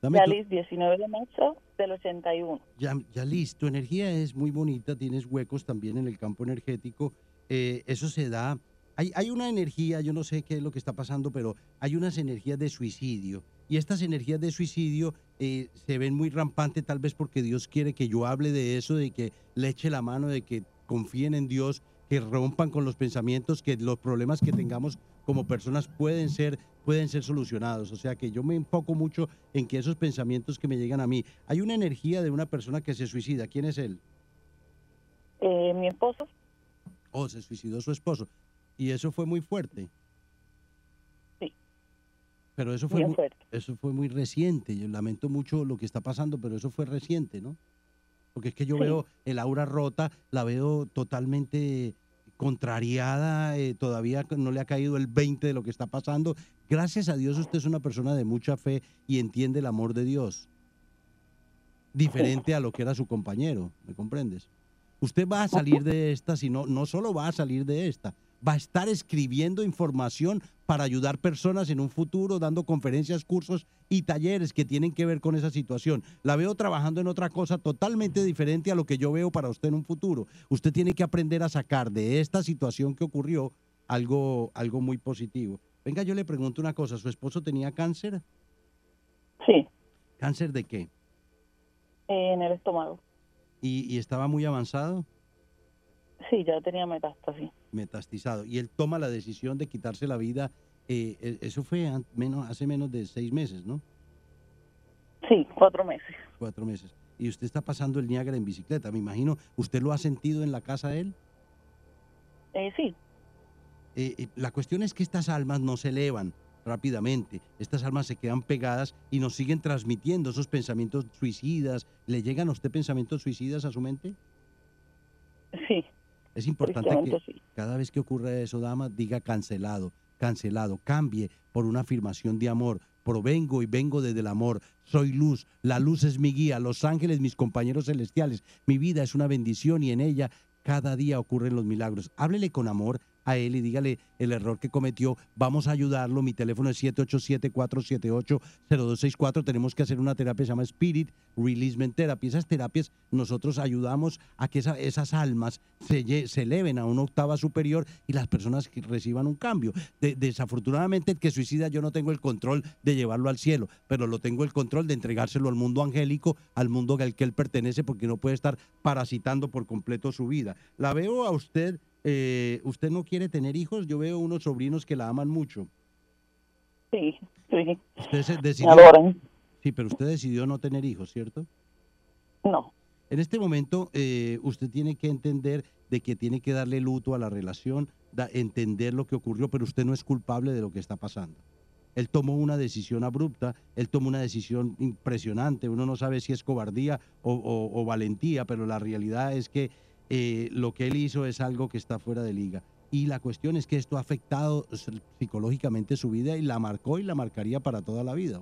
Dame tu- Yalis, 19 de marzo del 81. ya, ya listo, tu energía es muy bonita, tienes huecos también en el campo energético, eh, eso se da, hay, hay una energía, yo no sé qué es lo que está pasando, pero hay unas energías de suicidio, y estas energías de suicidio eh, se ven muy rampantes tal vez porque Dios quiere que yo hable de eso, de que le eche la mano, de que confíen en Dios, que rompan con los pensamientos, que los problemas que tengamos como personas pueden ser, pueden ser solucionados. O sea que yo me enfoco mucho en que esos pensamientos que me llegan a mí, hay una energía de una persona que se suicida. ¿Quién es él? Eh, mi esposo, Oh, se suicidó su esposo. Y eso fue muy fuerte. Sí. Pero eso fue muy, fuerte. eso fue muy reciente. Yo lamento mucho lo que está pasando, pero eso fue reciente, ¿no? Porque es que yo Sí. veo el aura rota, la veo totalmente contrariada, eh, todavía no le ha caído el 20 de lo que está pasando. Gracias a Dios usted es una persona de mucha fe y entiende el amor de Dios. Diferente a lo que era su compañero, ¿me comprendes? Usted va a salir de esta, sino no solo va a salir de esta, va a estar escribiendo información para ayudar personas en un futuro, dando conferencias, cursos y talleres que tienen que ver con esa situación. La veo trabajando en otra cosa totalmente diferente a lo que yo veo para usted en un futuro. Usted tiene que aprender a sacar de esta situación que ocurrió algo, algo muy positivo. Venga, yo le pregunto una cosa, ¿su esposo tenía cáncer? sí, ¿Cáncer de qué? eh, en el estómago. ¿Y, y estaba muy avanzado? Sí, ya tenía metástasis. Metastizado y él toma la decisión de quitarse la vida. eh, eh, eso fue menos, hace menos de seis meses, ¿no? Sí, cuatro meses. Cuatro meses. Y usted está pasando el Niágara en bicicleta, me imagino. ¿Usted lo ha sentido en la casa de él? Eh, sí, Eh, eh, la cuestión es que estas almas no se elevan rápidamente. Estas almas se quedan pegadas y nos siguen transmitiendo esos pensamientos suicidas. ¿Le llegan a usted pensamientos suicidas a su mente? sí, Es importante que sí. cada vez que ocurre eso, dama, diga cancelado, cancelado, cambie por una afirmación de amor. Provengo y vengo desde el amor. Soy luz, la luz es mi guía, los ángeles mis compañeros celestiales. Mi vida es una bendición y en ella cada día ocurren los milagros. Háblele con amor a él y dígale el error que cometió. Vamos a ayudarlo. Mi teléfono es 787-478-0264. Tenemos que hacer una terapia que se llama Spirit Releasement Therapy. Esas terapias nosotros ayudamos a que esa- esas almas se, eleven a una octava superior y las personas que reciban un cambio. De- desafortunadamente, el que suicida yo no tengo el control de llevarlo al cielo, pero lo tengo el control de entregárselo al mundo angélico, al mundo al que él pertenece, porque no puede estar parasitando por completo su vida. La veo a usted, eh, usted no quiere tener hijos, yo veo unos sobrinos que la aman mucho. Sí, sí. Usted se Me decidió, adoran. sí, pero usted decidió no tener hijos, ¿cierto? No. En este momento, eh, usted tiene que entender de que tiene que darle luto a la relación, da- entender lo que ocurrió, pero usted no es culpable de lo que está pasando. Él tomó una decisión abrupta, él tomó una decisión impresionante. Uno no sabe si es cobardía o, o- o valentía, pero la realidad es que eh, lo que él hizo es algo que está fuera de liga. Y la cuestión es que esto ha afectado psicológicamente su vida y la marcó y la marcaría para toda la vida.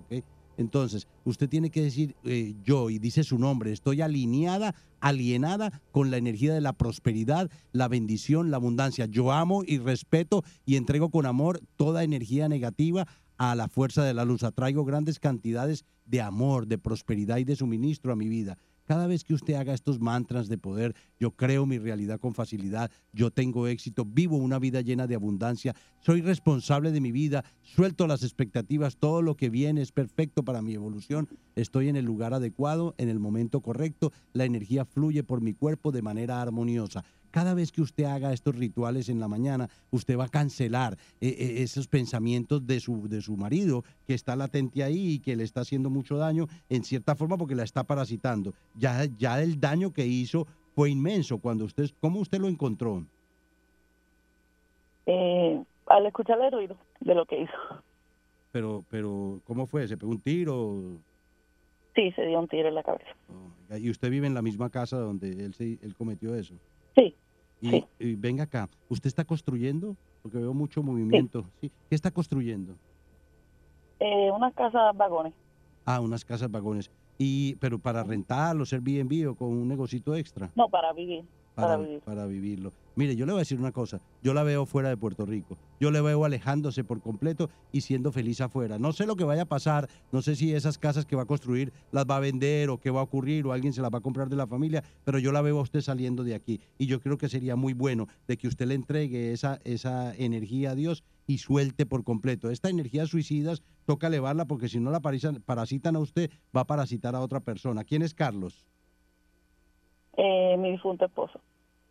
Entonces, usted tiene que decir eh, yo, y dice su nombre, estoy alineada, alienada con la energía de la prosperidad, la bendición, la abundancia. Yo amo y respeto y entrego con amor toda energía negativa a la fuerza de la luz. Atraigo grandes cantidades de amor, de prosperidad y de suministro a mi vida. Cada vez que usted haga estos mantras de poder, yo creo mi realidad con facilidad, yo tengo éxito, vivo una vida llena de abundancia, soy responsable de mi vida, suelto las expectativas, todo lo que viene es perfecto para mi evolución, estoy en el lugar adecuado, en el momento correcto, la energía fluye por mi cuerpo de manera armoniosa. Cada vez que usted haga estos rituales en la mañana, usted va a cancelar eh, eh, esos pensamientos de su, de su marido que está latente ahí y que le está haciendo mucho daño en cierta forma porque la está parasitando. Ya, ya el daño que hizo fue inmenso cuando usted, ¿cómo usted lo encontró? Eh, al escuchar el ruido de lo que hizo. Pero, pero, ¿cómo fue? ¿Se pegó un tiro? Sí, se dio un tiro en la cabeza. ¿Y usted vive en la misma casa donde él, se, él cometió eso? Sí. Y, y venga acá, ¿usted está construyendo? Porque veo mucho movimiento. Sí. ¿Qué está construyendo? Eh, una casa vagones. Ah, unas casas vagones. Y, pero para rentarlo, ser Airbnb o con un negocito extra. No, para vivir. Para, para, vivir. para vivirlo. Mire, yo le voy a decir una cosa. Yo la veo fuera de Puerto Rico. Yo le veo alejándose por completo y siendo feliz afuera. No sé lo que vaya a pasar. No sé si esas casas que va a construir las va a vender o qué va a ocurrir o alguien se las va a comprar de la familia. Pero yo la veo a usted saliendo de aquí. Y yo creo que sería muy bueno de que usted le entregue esa, esa energía a Dios y suelte por completo. Esta energía suicidas toca elevarla porque si no la parasitan, parasitan a usted, va a parasitar a otra persona. ¿Quién es Carlos? Eh, mi difunto esposo.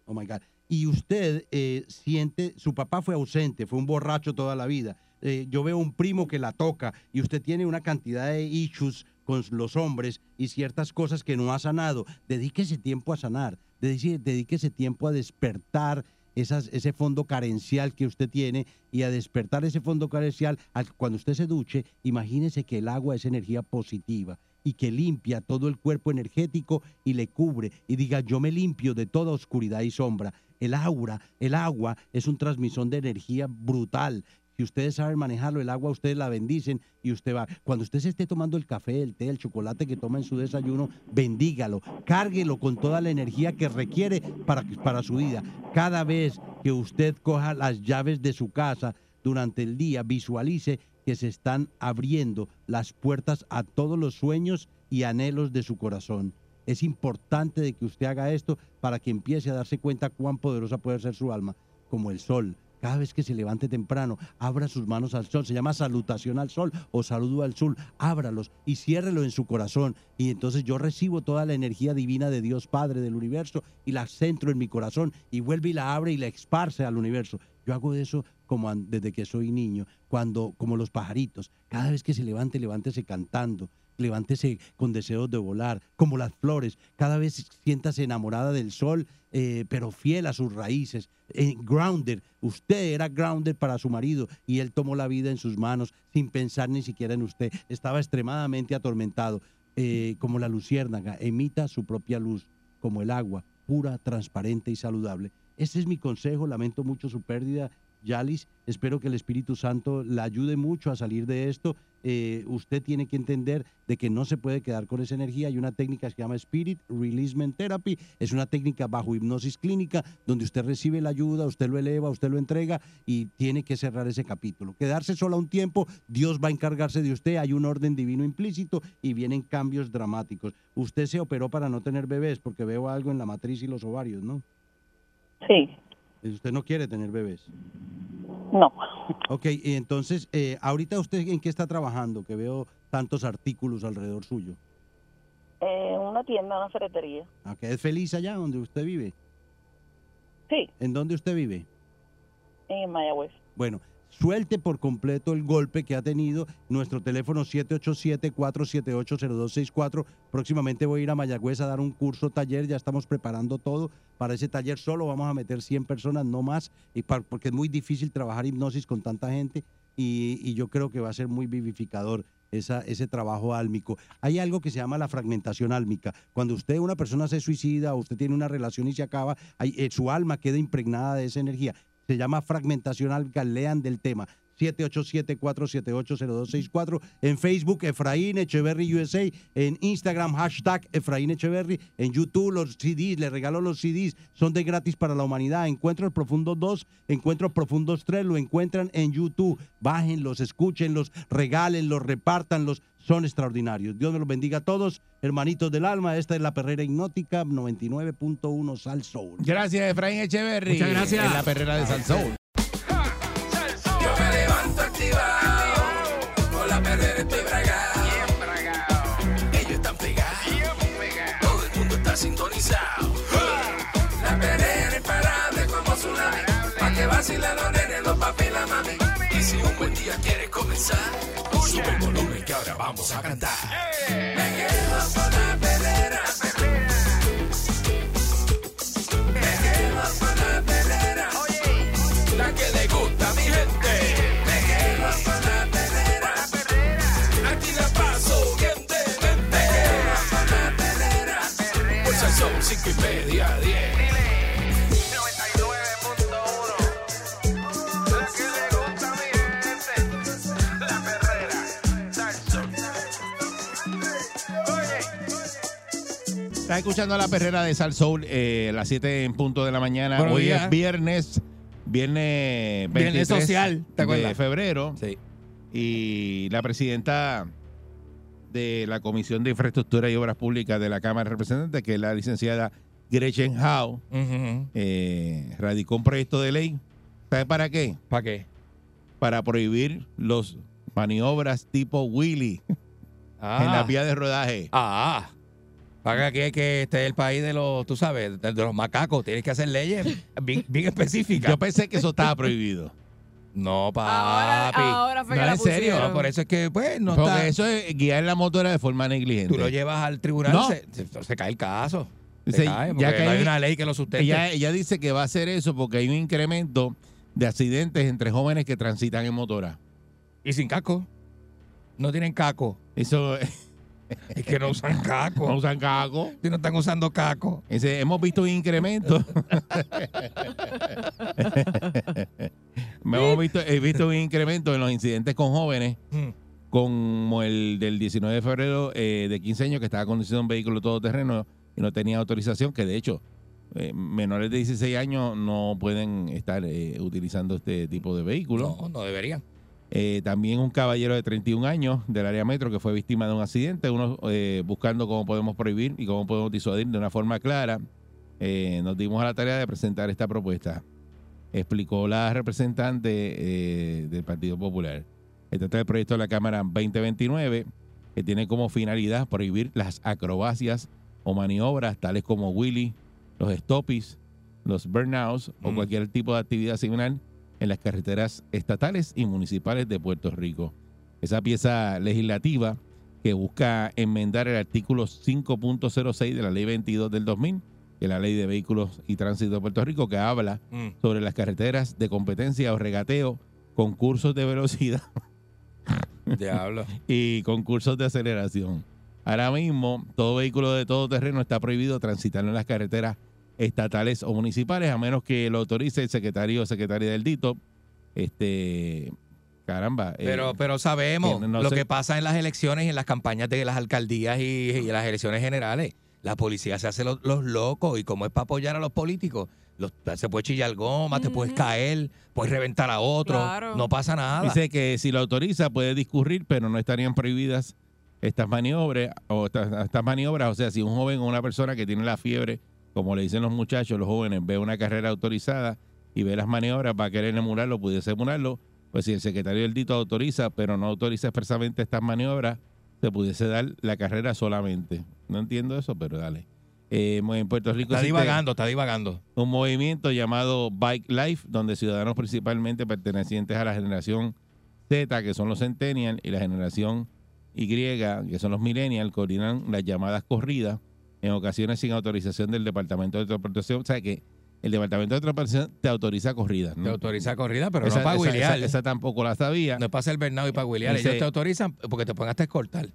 Oh my God. Y usted eh, siente, su papá fue ausente, fue un borracho toda la vida. Eh, yo veo un primo que la toca y usted tiene una cantidad de issues con los hombres y ciertas cosas que no ha sanado. Dedíquese tiempo a sanar, dedíquese tiempo a despertar esas, ese fondo carencial que usted tiene y a despertar ese fondo carencial. al- Cuando usted se duche, imagínese que el agua es energía positiva y que limpia todo el cuerpo energético y le cubre y diga yo me limpio de toda oscuridad y sombra. El aura, el agua es un transmisor de energía brutal. Si ustedes saben manejarlo, el agua ustedes la bendicen y usted va. Cuando usted se esté tomando el café, el té, el chocolate que toma en su desayuno, bendígalo, cárguelo con toda la energía que requiere para, para su vida. Cada vez que usted coja las llaves de su casa durante el día, visualice que se están abriendo las puertas a todos los sueños y anhelos de su corazón. Es importante de que usted haga esto para que empiece a darse cuenta cuán poderosa puede ser su alma, como el sol. Cada vez que se levante temprano, abra sus manos al sol. Se llama salutación al sol o saludo al sol. Ábralos y ciérrelo en su corazón. Y entonces yo recibo toda la energía divina de Dios Padre del universo y la centro en mi corazón y vuelve y la abre y la esparce al universo. Yo hago eso como desde que soy niño, cuando como los pajaritos. Cada vez que se levante, levántese cantando. Levántese con deseos de volar, como las flores. Cada vez siéntase enamorada del sol, eh, pero fiel a sus raíces. Eh, grounded. Usted era grounded para su marido y él tomó la vida en sus manos sin pensar ni siquiera en usted. Estaba extremadamente atormentado. Eh, como la luciérnaga, emita su propia luz, como el agua, pura, transparente y saludable. Ese es mi consejo. Lamento mucho su pérdida, Yalis. Espero que el Espíritu Santo la ayude mucho a salir de esto. eh, usted tiene que entender de que no se puede quedar con esa energía. Hay una técnica que se llama Spirit Releasement Therapy. Es una técnica bajo hipnosis clínica donde usted recibe la ayuda, usted lo eleva, usted lo entrega y tiene que cerrar ese capítulo. Quedarse sola un tiempo, Dios va a encargarse de usted. Hay un orden divino implícito y vienen cambios dramáticos. Usted se operó para no tener bebés porque veo algo en la matriz y los ovarios, ¿no? Sí, Usted no quiere tener bebés. no. Ok, y entonces, eh, ahorita usted en qué está trabajando, que veo tantos artículos alrededor suyo. Eh, una tienda, una ferretería. Ok, ¿Es feliz allá donde usted vive? Sí, ¿En dónde usted vive? en Mayagüez. Bueno, suelte por completo el golpe que ha tenido nuestro teléfono 787-478-0264. Próximamente voy a ir a Mayagüez a dar un curso taller, ya estamos preparando todo para ese taller. Solo vamos a meter 100 personas, no más, y par- porque es muy difícil trabajar hipnosis con tanta gente y, yo creo que va a ser muy vivificador. Ese trabajo álmico. Hay algo que se llama la fragmentación álmica. Cuando usted, una persona se suicida o usted tiene una relación y se acaba, eh, su alma queda impregnada de esa energía. Se llama fragmentación álmica. Lean del tema. 787-478-0264. En Facebook, Efraín Echeverry USA. En Instagram, hashtag Efraín Echeverry. En YouTube, los CDs, le regalo los CDs. Son de gratis para la humanidad. Encuentros Profundos 2, Encuentros Profundos 3. Lo encuentran en YouTube. Bájenlos, escúchenlos, regálenlos, repártanlos. Son extraordinarios. Dios me los bendiga a todos. Hermanitos del alma, esta es la perrera hipnótica 99.1 Sal Soul. Gracias, Efraín Echeverry. Muchas gracias. En la perrera de Salsoul. Yo me levanto activado, con la perrera estoy bragado. Ellos están pegados, todo el mundo está sintonizado. La perrera imparable como tsunami, pa' que vacilan los nenes, los papi y la mami. Y si un buen día quieres comenzar, sube el volumen vamos a cantar. Estás escuchando la perrera de Sal Soul eh, a las 7 en punto de la mañana. Buenos Hoy días. es viernes, viernes 23 Viernes social, ¿te de acuerdas? febrero. Sí. Y la presidenta de la Comisión de Infraestructura y Obras Públicas de la Cámara de Representantes, que es la licenciada Gretchen Howe, Ujú. eh, radicó un proyecto de ley. ¿Sabe para qué? ¿Para qué? Para prohibir los maniobras tipo Willy Ah. en la vía de rodaje. Ah. Para que, que este es el país de los, tú sabes, de, de los macacos. Tienes que hacer leyes bien, bien [laughs] específicas. Yo pensé que eso estaba prohibido. No, papi. Ahora, ahora fue No, que la en serio. No, por eso es que, pues, no Porque está. eso es guiar la motora de forma negligente. Tú lo llevas al tribunal, No. se, se- se cae el caso. Se cae, ya que no hay hay- una ley que lo sustente. Ella, ella dice que va a hacer eso porque hay un incremento de accidentes entre jóvenes que transitan en motora. Y sin casco. No tienen caco. Eso [laughs] [laughs] Es que no usan caco. no usan caco. Si no están usando caco. Hemos visto un incremento. [laughs] hemos visto, he visto un incremento en los incidentes con jóvenes, Mm. como el del 19 de febrero eh, de 15 años que estaba conduciendo un vehículo todoterreno y no tenía autorización, que de hecho eh, menores de 16 años no pueden estar eh, utilizando este tipo de vehículos. No, no deberían. Eh, también un caballero de 31 años del área metro que fue víctima de un accidente, uno eh, buscando cómo podemos prohibir y cómo podemos disuadir de una forma clara. Eh, nos dimos a la tarea de presentar esta propuesta. Explicó la representante del Partido Popular. Se trata del proyecto de la Cámara 2029 que tiene como finalidad prohibir las acrobacias o maniobras tales como Willy, los stoppies, los burnouts o Mm. cualquier tipo de actividad similar en las carreteras estatales y municipales de Puerto Rico. Esa pieza legislativa que busca enmendar el artículo 5.06 de la ley 22 del 2000, que es la ley de vehículos y tránsito de Puerto Rico, que habla Mm. sobre las carreteras de competencia o regateo, concursos de velocidad [laughs] Diablo. y concursos de aceleración. Ahora mismo, todo vehículo de todo terreno está prohibido transitar en las carreteras estatales o municipales, a menos que lo autorice el secretario o secretaria del DITO, este, caramba. eh, Pero, pero sabemos que no lo sé- que pasa en las elecciones y en las campañas de las alcaldías y, y en las elecciones generales. La policía se hace los, los locos y como es para apoyar a los políticos, los- se puede chillar goma, te puedes caer, puedes reventar a otro, Claro. no pasa nada. Dice que si lo autoriza puede discurrir, pero no estarían prohibidas estas maniobras o estas, estas maniobras. O sea, si un joven o una persona que tiene la fiebre, como le dicen los muchachos, los jóvenes, ve una carrera autorizada y ve las maniobras, va a querer emularlo, pudiese emularlo. Pues si el secretario del dito autoriza, pero no autoriza expresamente estas maniobras, se pudiese dar la carrera solamente. No entiendo eso, pero dale. Eh, en Puerto Rico está divagando, está divagando. un movimiento llamado Bike Life, donde ciudadanos principalmente pertenecientes a la generación Z, que son los Centennial, y la generación Y, que son los Millennials, coordinan las llamadas corridas, en ocasiones sin autorización del Departamento de Transportación. O sea que el Departamento de Transportación te autoriza corridas. ¿no? Te autoriza corrida, pero Esa- no para huilear. esa- esa tampoco la sabía. No para ser Bernardo y para huilear. Dice- Ellos te autorizan porque te pongan hasta escoltar.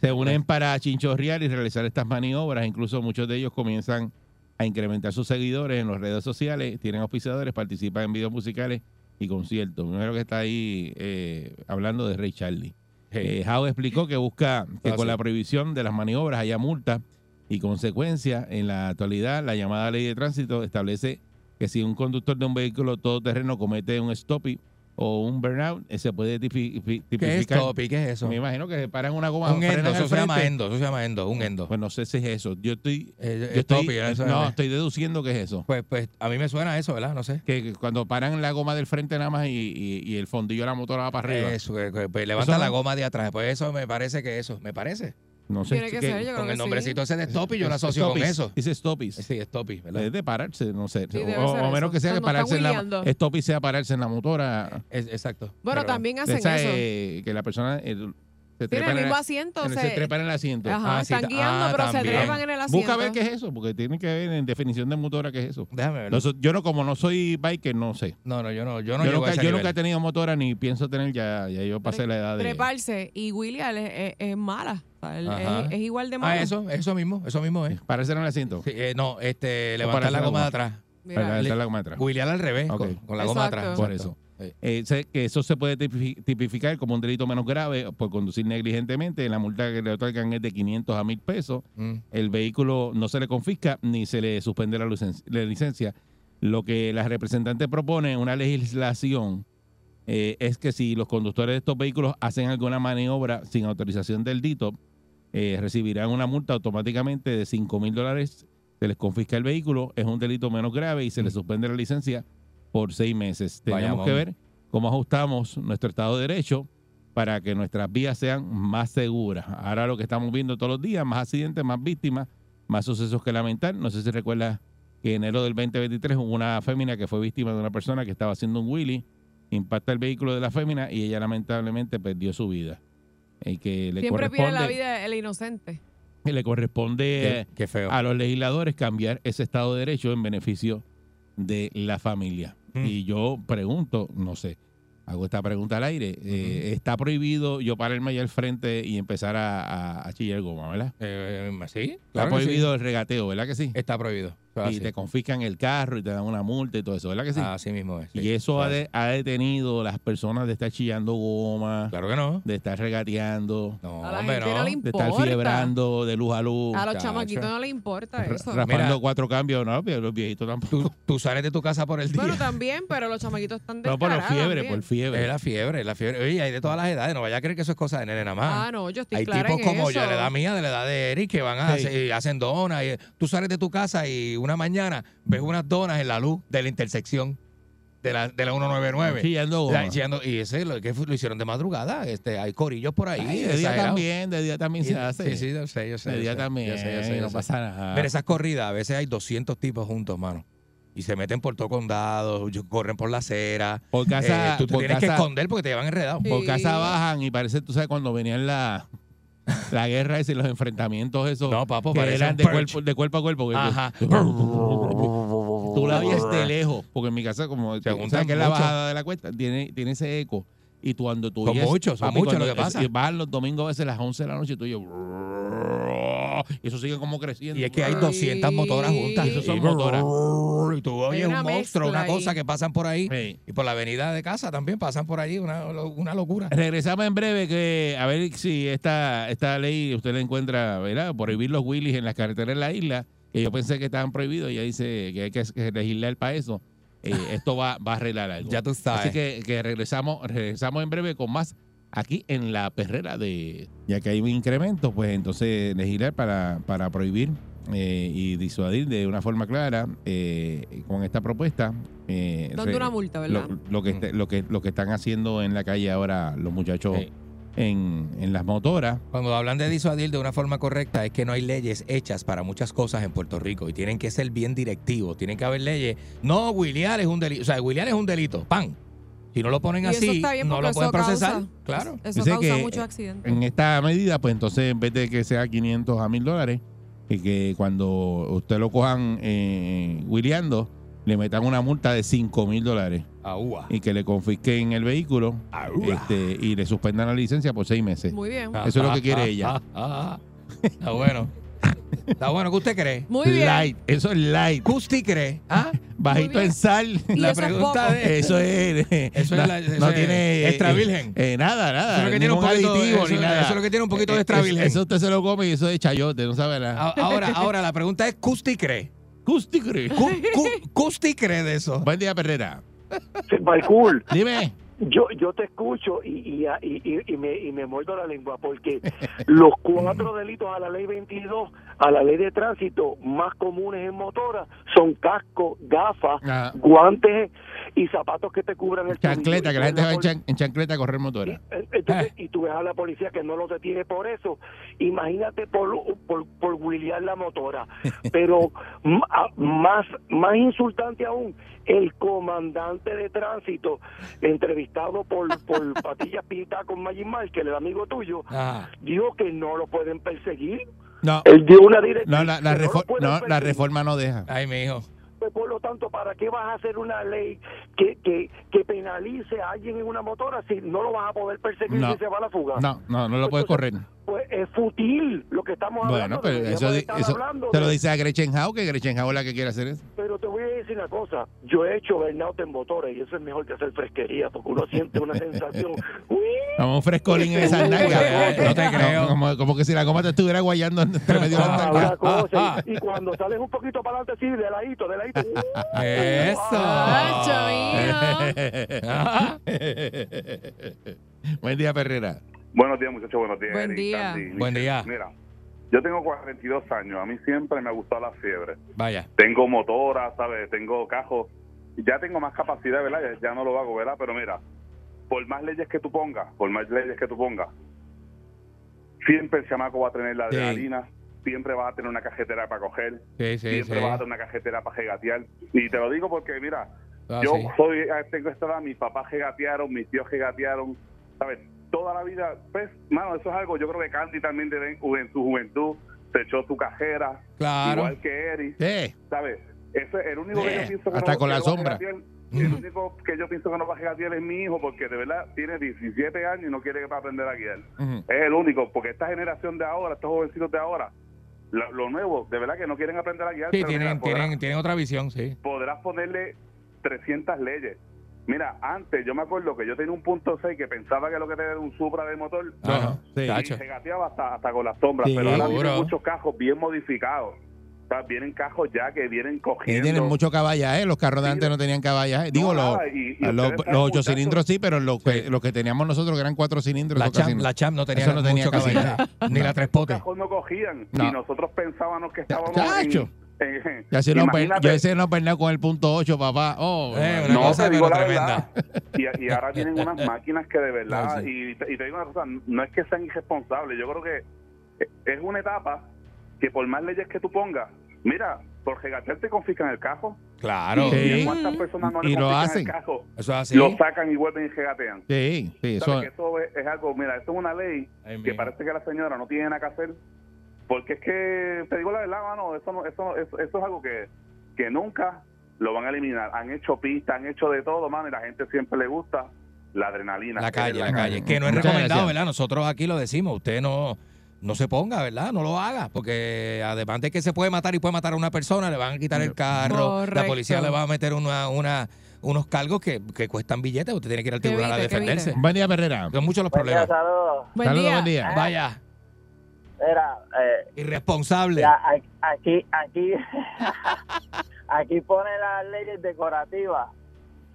se unen para chinchorrear y realizar estas maniobras. Incluso muchos de ellos comienzan a incrementar sus seguidores en las redes sociales, tienen auspiciadores, participan en videos musicales y conciertos. Primero que está ahí eh, hablando de Ray Charlie. Eh, Howe explicó que busca que Ah, con sí. la prohibición de las maniobras haya multas y consecuencias. En la actualidad, la llamada ley de tránsito establece que si un conductor de un vehículo todoterreno comete un stopping o un burnout, eh, se puede tipi- pi- ¿Qué es tipificar. stopping? ¿Qué es eso? Me imagino que se paran una goma. Un endo, eso se llama endo, eso se llama endo, un endo. Pues no sé si es eso. Yo estoy, Eh, yo estoy- stopping, eso no, es. estoy deduciendo que es eso. Pues, pues a mí me suena eso, ¿verdad? No sé. Que, que cuando paran la goma del frente nada más y, y- y el fondillo de la motora va para arriba. Eso, que- que, pues, levanta Eso la goma de atrás. Pues eso me parece que eso, me parece. No sé. Tiene que qué- ser, yo creo Con que el sí. nombrecito ese de stop y yo lo asocio con eso. Dice stoppies. Sí, stoppies, ¿verdad? Es de pararse, no sé. Sí, o, menos que sea que pararse en la stoppies sea pararse en la motora. Es- exacto. Bueno, Pero- también hacen Esa, eso. eh, que la persona se Tiene trepa el en mismo asiento. en- se, se trepa en el asiento. Ajá, Ah, están ta- guiando, ah, pero se trepan en el asiento. Busca ver qué es eso, porque tiene que ver en definición de motora qué es eso. Déjame verlo. Noso- yo no, como no soy biker, no sé. No, no, yo no, yo no yo nunca, yo nunca he tenido motora ni pienso tener ya, ya yo pasé la edad de... treparse y William es, es- es mala. Es, es igual de mala. Ah, eso, eso mismo, eso mismo es. Pararse en el asiento. Sí, eh, no, este, levantar la goma de atrás. Mira, Para Le- levantar la goma atrás. William al revés, con, con la goma de atrás. Exacto. Por Exacto. eso. Sí. Eh, sé que eso se puede tipi- tipificar como un delito menos grave por conducir negligentemente. La multa que le otorgan es de 500 a 1000 pesos. Mm. El vehículo no se le confisca ni se le suspende la, licen- la licencia. Lo que la representante propone, una legislación, eh, es que si los conductores de estos vehículos hacen alguna maniobra sin autorización del DITO, eh, recibirán una multa automáticamente de 5 mil dólares. Se les confisca el vehículo, es un delito menos grave y se les suspende la licencia por seis meses. Tenemos que ver cómo ajustamos nuestro Estado de Derecho para que nuestras vías sean más seguras. Ahora lo que estamos viendo todos los días, más accidentes, más víctimas, más sucesos que lamentar. No sé si recuerdas que en enero del 2023 hubo una fémina que fue víctima de una persona que estaba haciendo un wheelie, impacta el vehículo de la fémina y ella lamentablemente perdió su vida. Y que le Siempre pierde la vida el inocente. y le corresponde Qué, qué feo. a los legisladores cambiar ese Estado de Derecho en beneficio de la familia. Mm. Y yo pregunto, no sé, hago esta pregunta al aire, eh, ¿está prohibido yo pararme allá al frente y empezar a, a- a chillar goma, verdad? Eh, sí, Está sí. prohibido el regateo, ¿verdad que sí? Está prohibido. Es y te confiscan el carro y te dan una multa y todo eso, ¿verdad que sí? Así mismo es. sí. y eso ha, de- ha detenido las personas de estar chillando goma. Claro que no. de estar regateando, No, A la hombre, gente no, no. le de importa. estar fiebrando de luz a luz. A los Chacho. chamaquitos no les importa eso. Raspando Mira. cuatro cambios, no, pero los viejitos tampoco. Tú, tú sales de tu casa por el día. Bueno, también, pero los chamaquitos están No, por descarados fiebre, también. por fiebre. Es la fiebre, es la fiebre. Oye, hay de todas las edades. No vaya a creer que eso es cosa de nene nada más. Ah, no, yo estoy Hay clara tipos en como eso. yo, de la edad mía, de la edad de Eric, que van a Sí. hacer- y hacen donas. tú sales de tu casa y una mañana ves unas donas en la luz de la intersección de la, de la 199. Chillando y ese lo, que lo hicieron de madrugada. Este, hay corillos por ahí. Ay, de día también, de día también se hace. Sí, sí, yo sé, yo sé. de yo día sé, también, yo sé, yo sé, yo no sé. pasa nada. Pero esas corridas, a veces hay 200 tipos juntos, mano. Y se meten por todo condado, corren por la acera. por casa, Eh, tú te por tienes que esconder porque te llevan enredado. Sí. por casa bajan y parece, tú sabes, cuando venían la, la guerra esa y los enfrentamientos esos No, papo, que eran de cuerpo, de cuerpo a cuerpo. Ajá. Tú la oyes de lejos, porque en mi casa, como Se sabes que es la mucho. bajada de la cuesta, tiene, tiene ese eco. Y tú cuando tú Son muchos, son muchos lo que pasa. es- Bajan los domingos a veces a las 11 de la noche y tú oyes... Y eso sigue como creciendo. Y es que hay 200 motoras juntas. Y eso son motoras. y tú oyes un monstruo, una cosa ahí. que pasan por ahí. Sí. Y por la avenida de casa también pasan por allí, una, una locura. Regresamos en breve que a ver si esta, esta ley usted la encuentra, ¿verdad? Prohibir los wheelies en las carreteras de la isla, que yo pensé que estaban prohibidos y ella dice que hay que que legislar para eso. Eh, esto va, va a arreglar algo. [laughs] Ya tú sabes. Así que, que regresamos, regresamos en breve con más aquí en la perrera de ya que hay un incremento, pues entonces legislar para, para prohibir eh, y disuadir de una forma clara eh, con esta propuesta. eh, Donde re- una multa, ¿verdad? Lo, lo que este- lo que lo que están haciendo en la calle ahora los muchachos Sí. en, en las motoras. Cuando hablan de disuadir de una forma correcta, es que no hay leyes hechas para muchas cosas en Puerto Rico y tienen que ser bien directivos. Tienen que haber leyes. No, Williar es un delito. O sea, Williar es un delito. ¡Pam! Si no lo ponen Y eso así, está bien no lo pueden eso causa- procesar. Claro. Eso Dice causa que, muchos accidentes. En esta medida, pues entonces en vez de que sea 500 a 1000 dólares, que, que cuando usted lo cojan eh, wheeleando, le metan una multa de 5 mil dólares y que le confisquen el vehículo este, y le suspendan la licencia por seis meses. Muy bien. Eso es lo que quiere ella. [laughs] Ah, ah, ah. Está bueno. Está bueno. ¿Qué usted cree? Muy bien. Light, eso es light. ¿Qué usted cree? ¿Ah? [laughs] Bajito en sal. Y La eso es pregunta poco. de- Eso es. Eso no, es la- eso no es tiene. extra eh, virgen. eh, nada, nada. Eso es lo que tiene un poquito- aditivo eso- ni nada. eso es lo que tiene un poquito de Eh, extra eso- virgen. Eso usted se lo come y eso es de chayote, no sabe nada. Ahora, ahora la pregunta es, ¿qué usted cree? Custi cree. ¿Qué qué- qué usted cree de eso? Buen día, Perrera. Balcool, Dime. Yo, yo te escucho y, y, y, y- y me, y me muerdo la lengua porque los cuatro [laughs] delitos a la ley 22, a la ley de tránsito más comunes en motora son casco, gafas, Ah. guantes y zapatos que te cubran el Chancleta, que la gente va en, chancleta a correr motora. Eh, entonces, y tú ves a la policía que no lo detiene por eso. Imagínate por, por, por la motora. [laughs] Pero más, más insultante aún, el comandante de tránsito, entrevistado por, por [laughs] Patillas Pita con Magin Márquez, el amigo tuyo, Ajá. dijo que no lo pueden perseguir. No, Él dio una directriz. no, la, la que no refor- no, la reforma no deja. Ay, mi hijo. Pues, por lo tanto, ¿para qué vas a hacer una ley que, que, que penalice a alguien en una motora si no lo vas a poder perseguir No. si se va a la fuga? No, no, no lo puedes correr. Pues es futil lo que estamos Bueno, hablando. pero deberíamos eso, hablando te lo dice a Gretchen Howe, que Gretchen Howe es la que quiere hacer eso. Pero te voy a decir una cosa. Yo he hecho burnout en motores y eso es mejor que hacer fresquería porque uno siente una sensación. [laughs] Como un frescolín en esas [laughs] nalgas. No te creo. Como, como que si la goma te estuviera guayando entre medio de las Ah, una cosa. Y, [laughs] y cuando sales un poquito para adelante, sí, de ladito, de ladito. ¡uh! Eso. Buen día, Perrera. Buenos días, muchachos. Buenos días. Buen Eric, día. Sandy, Buen día. Mira, yo tengo 42 años. A mí siempre me ha gustado la fiebre. Vaya. Tengo motora, ¿sabes? Tengo cajos. Ya tengo más capacidad, ¿verdad? Ya, ya no lo hago, ¿verdad? Pero mira, por más leyes que tú pongas, por más leyes que tú pongas, siempre el chamaco va a tener la Sí. adrenalina, siempre vas a tener una cajetera para coger, Sí, sí, siempre sí. vas a tener una cajetera para regatear. Y te lo digo porque, mira, Ah, yo sí. soy, eh, tengo esta edad, mis papás regatearon, mis tíos regatearon, ¿sabes? Toda la vida, pues, mano, eso es algo, yo creo que Candy también debe, en su juventud se echó su cajera, Claro. igual que Eric, Sí. ¿sabes? Ese es el único que yo pienso que hasta no, con la a sombra. regatear, El único que yo pienso que no va a regatear es mi hijo, porque de verdad tiene 17 años y no quiere aprender a guiar. Es el único, porque esta generación de ahora, estos jovencitos de ahora, lo, lo nuevo, de verdad que no quieren aprender a guiar. Sí, pero mira, tienen, podrás- tienen, tienen otra visión, sí. podrás ponerle 300 leyes. Mira, antes yo me acuerdo que yo tenía un punto 6 que pensaba que lo que tenía era un Supra de motor Ajá. Sí. y se gateaba hasta, hasta con las sombras, Sí, pero ahora seguro. vienen muchos cajos bien modificados. O sea, vienen cajos ya que vienen Y cogiendo. tienen mucho caballaje. Los carros de antes no tenían caballaje. Digo, No, los, nada, y- y los, ustedes los saben, ocho muchachos, cilindros sí, pero los que, los que teníamos nosotros, que eran cuatro cilindros. La eso casi Champ, no. la Champ no tenía, Eso no tenía mucho casi caballaje. nada. Ni No. la tres potes. cajos no cogían No. y nosotros pensábamos que estábamos en, Y así no, per- imagínate, yo ese no pernado con el punto 8, papá. Oh, Eh, no, cosa digo la tremenda. verdad. Y, y ahora tienen unas [laughs] máquinas que de verdad, No, y, te, y te digo una cosa, no es que sean irresponsables, yo creo que es una etapa que por más leyes que tú pongas, mira, por regatear te confiscan el cajo. Claro. ¿Y Sí. cuántas personas no Y le lo confiscan hacen. el cajo? Eso es así. Lo sacan y vuelven y regatean. Sí, sí, ¿Sabes eso. que eso es, es algo, mira, esto es una ley Ay, que parece que la señora no tiene nada que hacer, porque es que, te digo la verdad, mano, eso, no, eso, eso, eso es algo que, que nunca lo van a eliminar. Han hecho pistas, han hecho de todo, mano, y la gente siempre le gusta la adrenalina. La calle, la la calle. Que no es Muchas recomendado, gracias. ¿verdad? Nosotros aquí lo decimos. Usted no, no se ponga, ¿verdad? No lo haga, porque además de que se puede matar y puede matar a una persona, le van a quitar el carro, la policía le va a meter una, una, unos cargos que, que cuestan billetes, usted tiene que ir al tribunal a defenderse. Buen día, Perrera. Son muchos los Buen día, problemas. saludos. Buen Saludos, día. buen día. Vaya, Mira, eh, irresponsable. ya, aquí, aquí, [laughs] aquí pone las leyes decorativas.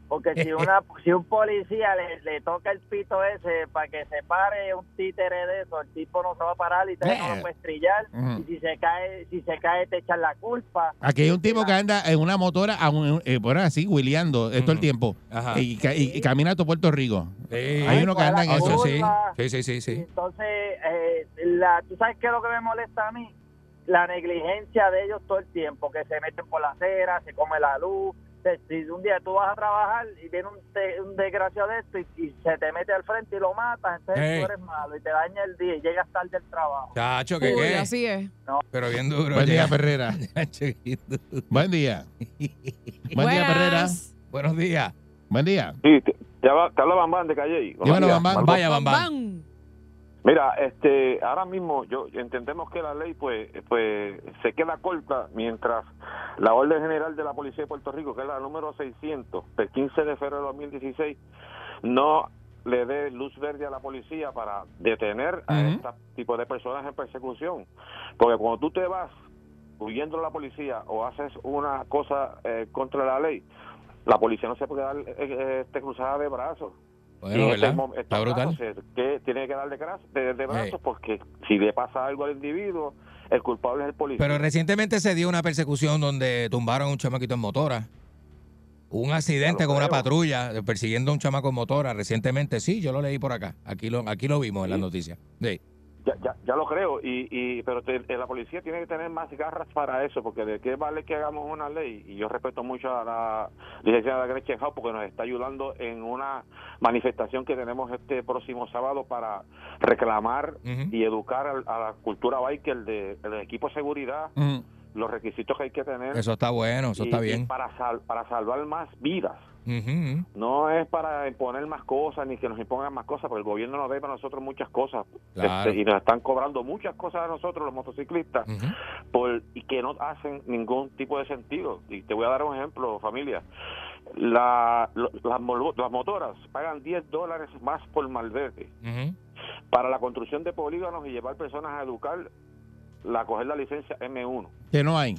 Porque si una [laughs] si un policía le, le toca el pito ese para que se pare un títere de eso, el tipo no se va a parar y te, no lo puede estrellar. Y si se cae, si se cae te echan la culpa. Aquí hay un tipo que anda en una motora, a un- eh, por así, wheeleando eh, todo el Ujú. tiempo. Ajá. Y, ca- y- y camina a todo Puerto Rico. Sí. Hay uno que anda en eso. sí. Sí, sí, sí, Y sí. Entonces, eh, la, ¿tú sabes qué es lo que me molesta a mí? La negligencia de ellos todo el tiempo, que se meten por la acera, se come la luz. Si un día tú vas a trabajar y viene un, te- un desgraciado de esto y, y se te mete al frente y lo matas, entonces Ey. tú eres malo y te daña el día y llegas tarde al trabajo. Chacho, ¿qué Uy, qué? así es. Pero bien duro. Buen día, [laughs] duro. Buen día. Buen día. Buenas. Buenos días. Buen día. Sí, te, te habla, te habla Bambán de Calle. Dímelo, Bambán. Vaya, Bam, bambán. Mira, este, ahora mismo yo entendemos que la ley pues pues se queda corta mientras la orden general de la Policía de Puerto Rico, que es la número 600 del 15 de febrero de 2016, no le dé luz verde a la policía para detener a Ujú. este tipo de personas en persecución. Porque cuando tú te vas huyendo de la policía o haces una cosa eh, contra la ley, la policía no se puede dar eh, eh, este, cruzada de brazos. Bueno, en ¿verdad? este Está brutal. se- que tiene que darle de, de brazos porque si le pasa algo al individuo, el culpable es el policía. Pero recientemente se dio una persecución donde tumbaron a un chamaquito en motora. Un accidente con una creo. patrulla eh, persiguiendo a un chamaco en motora recientemente. Sí, yo lo leí por acá. Aquí lo, aquí lo vimos en las noticias. Sí. Ya, ya, ya lo creo, y, y pero te- eh, la policía tiene que tener más garras para eso, porque de qué vale que hagamos una ley, y yo respeto mucho a la licenciada Gretchen Howe porque nos está ayudando en una manifestación que tenemos este próximo sábado para reclamar y educar al- a, la cultura biker de, del equipo de seguridad, los requisitos que hay que tener. Eso está bueno, eso y- está bien. para, sal- para salvar más vidas. No es para imponer más cosas ni que nos impongan más cosas, porque el gobierno nos debe a nosotros muchas cosas Claro. Este, y nos están cobrando muchas cosas a nosotros los motociclistas por, y que no hacen ningún tipo de sentido. Y te voy a dar un ejemplo, familia. La, lo- las, motoras pagan 10 dólares más por malvete. Ujú. Para la construcción de polígonos y llevar personas a educar, la coger la licencia M1. Que no hay.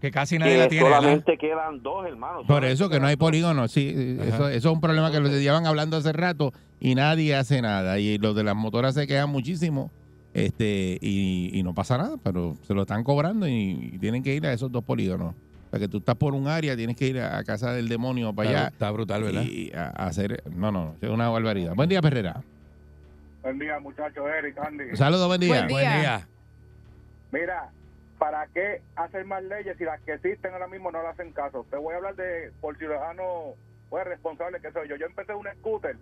Que casi nadie Que la tiene. solamente quedan dos hermanos. Por eso que no hay polígono, sí. Ajá. Eso, eso es un problema que lo llevan hablando hace rato y nadie hace nada. Y los de las motoras se quejan muchísimo este y, y no pasa nada, pero se lo están cobrando y, y tienen que ir a esos dos polígonos. O sea, que tú estás por un área, tienes que ir a, a casa del demonio para Está, allá está brutal, ¿verdad? y a, a hacer... No, no, es una barbaridad. Buen día, Perrera. Buen día, muchachos, Eric, Andy. Saludos, buen día. Buen Buen día. día. Mira, ¿para qué hacer más leyes si las que existen ahora mismo no le hacen caso? Te voy a hablar de por ciudadano pues, responsable que soy yo. Yo empecé un scooter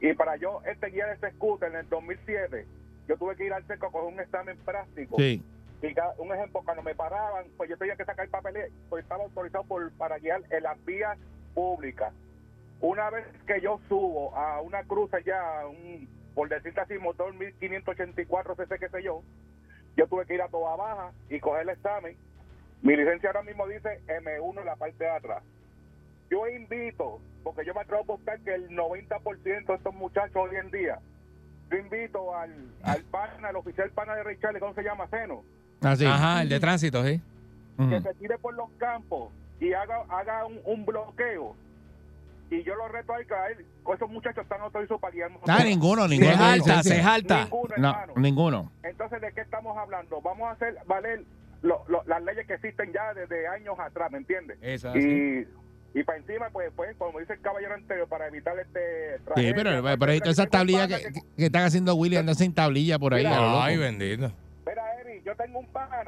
y para yo este guiar ese scooter en el 2007, yo tuve que ir al seco a coger un examen práctico. Sí. Y cada- un ejemplo, cuando me paraban, pues yo tenía que sacar papeles, pues estaba autorizado por, para guiar en las vías públicas. Una vez que yo subo a una cruz allá, un, por decirte así, motor 1584 cc, qué sé yo, yo tuve que ir a toda baja y coger el examen. Mi licencia ahora mismo dice M1 en la parte de atrás. Yo invito, porque yo me atrevo a apostar que el 90% de estos muchachos hoy en día, yo invito al, al pana, al oficial pana de Ray Charlie, ¿cómo se llama? Seno, Ah, sí. Ajá, el de tránsito, sí. Que se tire por los campos y haga haga un, un bloqueo. Y yo lo reto ahí que a él, esos muchachos están autorizados para guiar Ah, ninguno, Se ninguno. jalta, se jalta. Ninguno, No, ninguno. Entonces, ¿de qué estamos hablando? Vamos a hacer valer lo- lo- las leyes que existen ya desde años atrás, ¿me entiendes? Eso, Y, y para encima, pues, pues, como dice el caballero anterior, para evitar este... Sí, tragedia, pero, pues, pero hay todas esas tablillas que, que- que están haciendo Willy andan sin tablilla por ahí. Mira. Ay, bendito. Mira, Eri, yo tengo un pana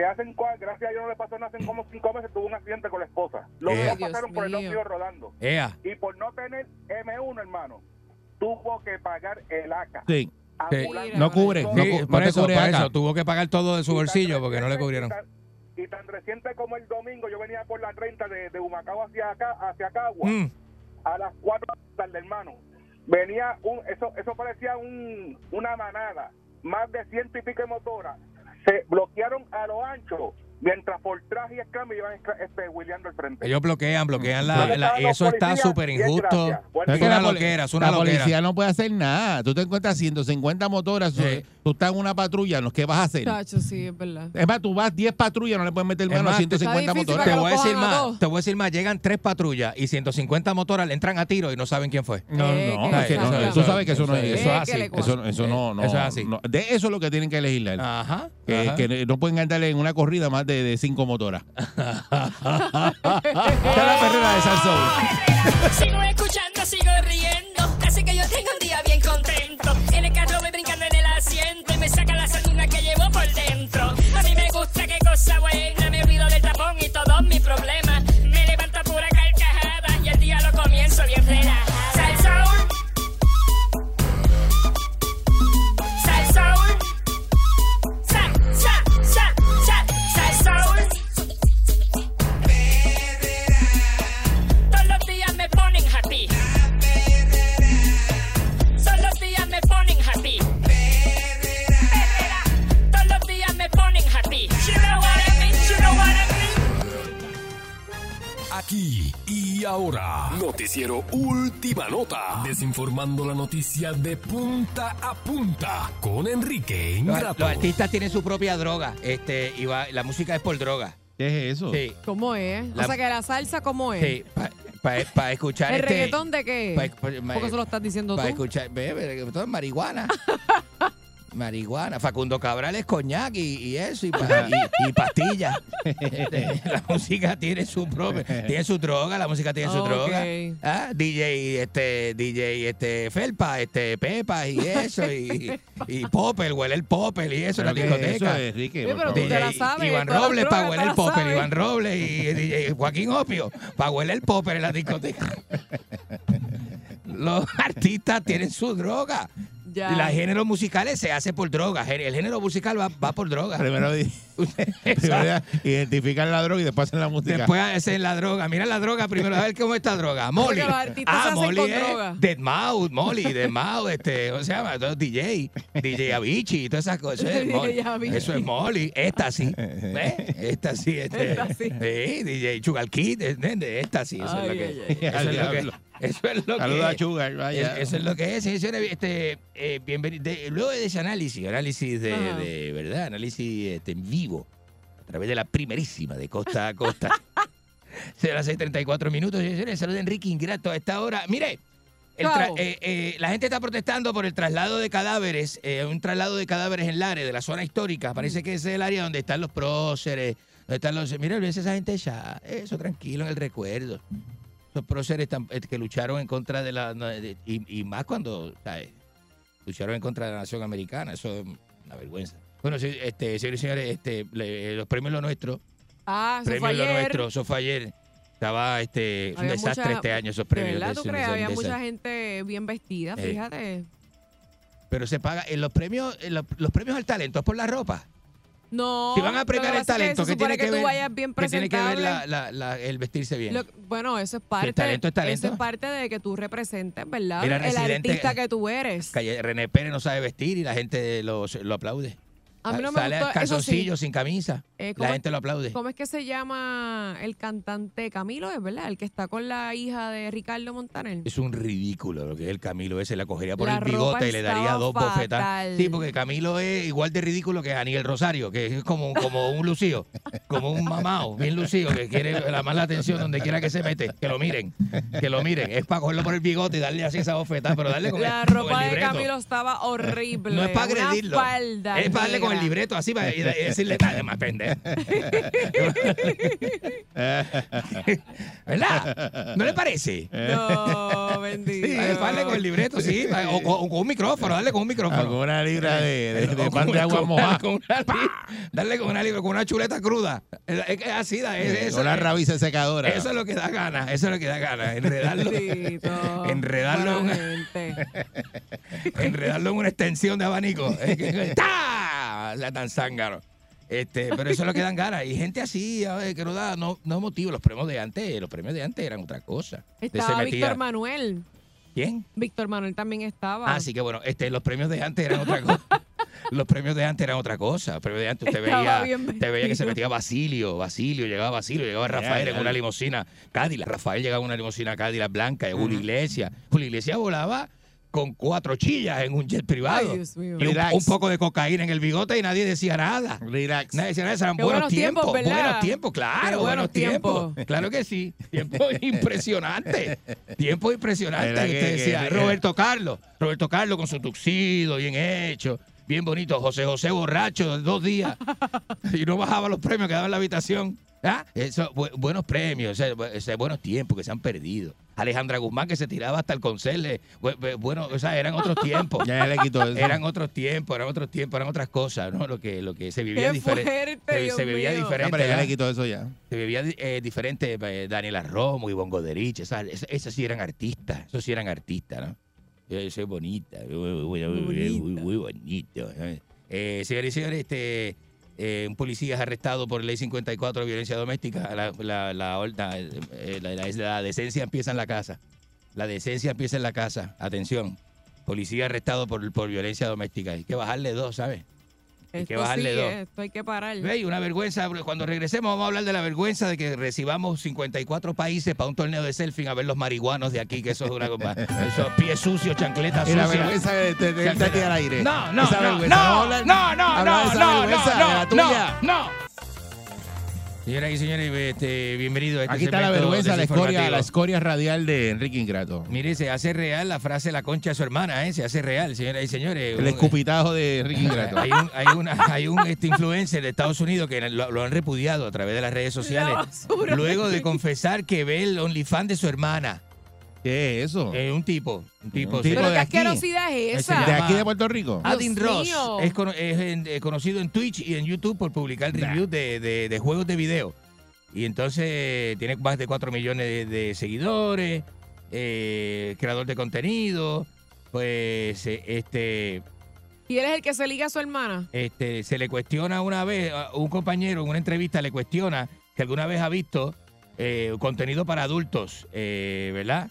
que hacen, gracias a Dios no le pasó nada, hacen como cinco meses tuvo un accidente con la esposa. Los dos Dios pasaron por el mío. óxido rodando. Ea. Y por no tener M1, hermano, tuvo que pagar el ACA. Sí. No cubre. No, Sí, cu- no te eso, cubre acá. eso tuvo que pagar todo de su bolsillo porque no le cubrieron. Y tan, y tan reciente como el domingo, yo venía por la 30 de, de Humacao hacia acá, hacia Cagua, Mm. a las 4 de la tarde, hermano. Venía un, eso, eso parecía un, una manada más de ciento y pico de motoras se bloquearon a lo ancho mientras por traje y escama iban este, wheeleando al frente. Ellos bloquean, bloquean la, ¿Dónde la- estaban los eso está súper injusto. Es día. una loquera, es una la loquera. policía no puede hacer nada. Tú te encuentras 150 motoras, tú estás en una patrulla, ¿no? ¿qué vas a hacer? Chacho, sí, es verdad. Es más, tú vas 10 patrullas, no le puedes meter mano a más, 150 motoras. Te voy a decir más, te voy a decir más, llegan tres patrullas y 150 motoras le entran a tiro y no saben quién fue. No, no, es que no, tú sabes que eso no es eso es así. Eso, eso no, no, Eso es así. De eso es lo que tienen que legislar. Ajá. Que, ajá. que no pueden andarle en una corrida más de, de cinco motoras. [laughs] Esta es la perrera de Salsoul. Sigo escuchando, sigo riendo. Así que yo tengo un y ahora, noticiero Última Nota, desinformando la noticia de punta a punta con Enrique Los, Ingrato. los artistas tienen su propia droga, este, y va- la música es por droga. ¿Qué es eso? Sí. ¿Cómo es? La- o sea, que la salsa, ¿cómo es? Sí, para escuchar ¿El este, reggaetón de qué? pa- pa- ma- Porque eso lo estás diciendo Para tú. escuchar, ve, ve, reggaetón es marihuana. [laughs] marihuana. Facundo Cabral es coñac y, y eso, y, pa- y- y pastillas. [laughs] La música tiene su propia, tiene su droga, la música tiene su droga. Ah, DJ, este, DJ, este, Felpa, este, Pepa y eso, y, y Popper, huele el Popper y eso en la Pero ¿qué es discoteca. Sí, pero la sabes, Iván Robles para huele el Popper, sabes. Iván Robles y DJ Joaquín Opio para huele el Popper en la discoteca. [laughs] Los artistas tienen su droga. Ya. Y los géneros musicales se hace por droga. El género musical va, va por droga. [laughs] Primero, [laughs] [laughs] primero identifican la droga y después hacen la música. Después hacen la droga. Mira la droga primero. A ver cómo está droga. Molly. Ah, Molly es droga. Deadmau5, Molly, Deadmau5, este, ¿cómo se llama? DJ, DJ Avicii y todas esas cosas. Eso es Molly. Eso es Molly. Esta sí. ¿Ves? Esta sí. Este, Éxtasis. Sí, DJ Kid, ¿entiendes? Esta sí. Eso es lo que ay, eso es. lo que-. Eso es lo que Saluda a es. Sugar, vaya. Es- Eso es lo que es, señores. Este, eh, de- luego de ese análisis, análisis de, verdad, análisis este, en vivo, a través de la primerísima de costa a costa. Será las 6:34 minutos, señores. Saludos de Enrique Ingrato a esta hora. Mire, el tra- Chao. eh, eh, la gente está protestando por el traslado de cadáveres, eh, un traslado de cadáveres en Lares, de la zona histórica. Parece que ese es el área donde están los próceres, donde están los... Mira, olvídese esa gente ya, eso tranquilo en el recuerdo. Esos próceres eh, que lucharon en contra de la... y, y más cuando, ¿sabes? Lucharon en contra de la nación americana, eso es una vergüenza. Bueno, este, señores y señores, este, le- los premios Lo Nuestro, Ah, eso fue premios Lo ayer. Nuestro, eso fue ayer. Estaba este, un Había desastre mucha- este año esos ¿De premios. verdad tú crees? Había mucha gente bien vestida, Eh. fíjate. Pero se paga, en los premios, en los, los premios al talento es por la ropa. No. si van a premiar que el que talento, ¿qué tiene que, que, ver? bien ¿qué tiene que ver la- la- la- el vestirse bien? Lo- bueno, eso es parte. talento es talento. Eso es parte de que tú representes, ¿verdad? Mira, el artista que tú eres. Calle- René Pérez no sabe vestir y la gente lo, lo aplaude. A mí no me Sale gustó, calzoncillo sí. sin camisa. Eh, ¿cómo la es- gente lo aplaude. ¿Cómo es que se llama el cantante Camilo? Es verdad, el que está con la hija de Ricardo Montaner. Es un ridículo lo que es el Camilo ese. La cogería por La el bigote y le daría dos bofetas. fatal. Sí, porque Camilo es igual de ridículo que Daniel Rosario, que es como, como un lucido, como un mamao, bien lucido, que quiere la la atención donde quiera que se mete. Que lo miren, que lo miren. Es para cogerlo por el bigote y darle así esa bofetada, pero darle con, La el, con ropa el de. Camilo estaba horrible. No es para agredirlo. Es para darle con el libreto así para decirle, está más pendejo. [laughs] ¿Verdad? ¿No le parece? No, [laughs] bendito. Sí, es darle con el libreto, sí. O, o- o con un micrófono, darle con un micrófono. Con una libra de, de, de [laughs] O pan de agua mojada. con una li- darle con una libra, con una chuleta cruda. Es, es que es así, da- es, eso, Una rabiza secadora. eso es lo que da ganas, eso es lo que da ganas. Enredarlo, Bendito. enredarlo, en, enredarlo en una extensión de abanico. Es ¡tá! La tan zángaro. Este, pero eso es lo que dan ganas. Y gente así, a ver, que no da, no, no motivo. Los premios de antes, los premios de antes eran otra cosa. Estaba Víctor Manuel. ¿Quién? Víctor Manuel también estaba. Ah, sí que bueno, este, los premios de antes eran otra cosa. [laughs] Los premios de antes eran otra cosa. Los premios de antes usted veía, usted veía que se metía Basilio, Basilio, llegaba Basilio, llegaba Rafael en una limusina Cadillac. Rafael llegaba en una limusina Cadillac blanca, en Julio Iglesias. Julio Iglesias volaba con cuatro chillas en un jet privado. Ay, Dios mío. Y un, poco de cocaína en el bigote y nadie decía nada. Relax. Nadie decía nada, eran buenos buenos tiempos. buenos tiempos, claro, Qué buenos buenos tiempos. tiempos. Claro que sí. Tiempo [laughs] impresionante. Tiempo impresionante. ¿Verdad que que- usted que- decía, que- Roberto Carlos. Roberto Carlos con su tuxido, bien hecho, bien bonito. José José borracho, dos días. [laughs] y no bajaba los premios, quedaba en la habitación. ¿Ah? Eso, bu- buenos premios, o sea, bu- o sea, buenos tiempos que se han perdido. Alejandra Guzmán que se tiraba hasta el bu- Bueno, o sea, eran otros tiempos. [laughs] Ya le quitó eso. Eran otros tiempos, eran otros tiempos, eran otras cosas, ¿no? Lo que, lo que se vivía Qué diferente. fuerte, Se, vivía mío. diferente. Ya, pero ya ¿verdad? le quitó eso ya. Se vivía eh, diferente. eh, Daniela Romo y Bongo Derich, esas, esas, sí eran artistas. Esos sí eran artistas, ¿no? Yo soy bonita, muy, muy, muy, muy- muy bonito. ¿eh? Eh, señores y señores, este, eh, un policía es arrestado por ley 54 de violencia doméstica. Eh, la- la decencia empieza en la casa. La decencia empieza en la casa. Atención. Policía arrestado por, por violencia doméstica. Hay que bajarle dos, ¿sabes? Hay que Esto bajarle sí, dos. esto hay que parar. Ve, y una vergüenza, porque cuando regresemos vamos a hablar de la vergüenza de que recibamos 54 países para un torneo de selfie a ver los marihuanos de aquí, que eso es una cosa. [laughs] Esos pies sucios, chancletas Y la sucias. vergüenza de tenerte aquí al aire. No, no, Esa no, vergüenza. Vamos a no, hablar- no, no, hablar de no, esa no, vergüenza, no, de la no, tuya. no. Señoras y señores, este, bienvenido a este Aquí está la vergüenza, la escoria, la escoria radial de Enrique Ingrato. Mire, se hace real la frase la concha de su hermana, ¿eh? Se hace real, señoras y señores. El Un- escupitajo de Enrique Ingrato. Hay un, hay una- hay un este influencer de Estados Unidos que lo, lo han repudiado a través de las redes sociales. Luego de confesar que ve el OnlyFans de su hermana. ¿Qué es eso? Eh, un tipo. Un tipo. Un tipo Pero de qué aquí. asquerosidad es esa. ¿De aquí de Puerto Rico? Adin Ross mío. es, cono- es en- eh, conocido en Twitch y en YouTube por publicar reviews de, de- de juegos de video. Y entonces tiene más de 4 millones de, de seguidores, eh, creador de contenido. Pues eh, este Y él es el que se liga a su hermana. este, se le cuestiona una vez, a un compañero en una entrevista le cuestiona que alguna vez ha visto eh, contenido para adultos, eh, ¿verdad?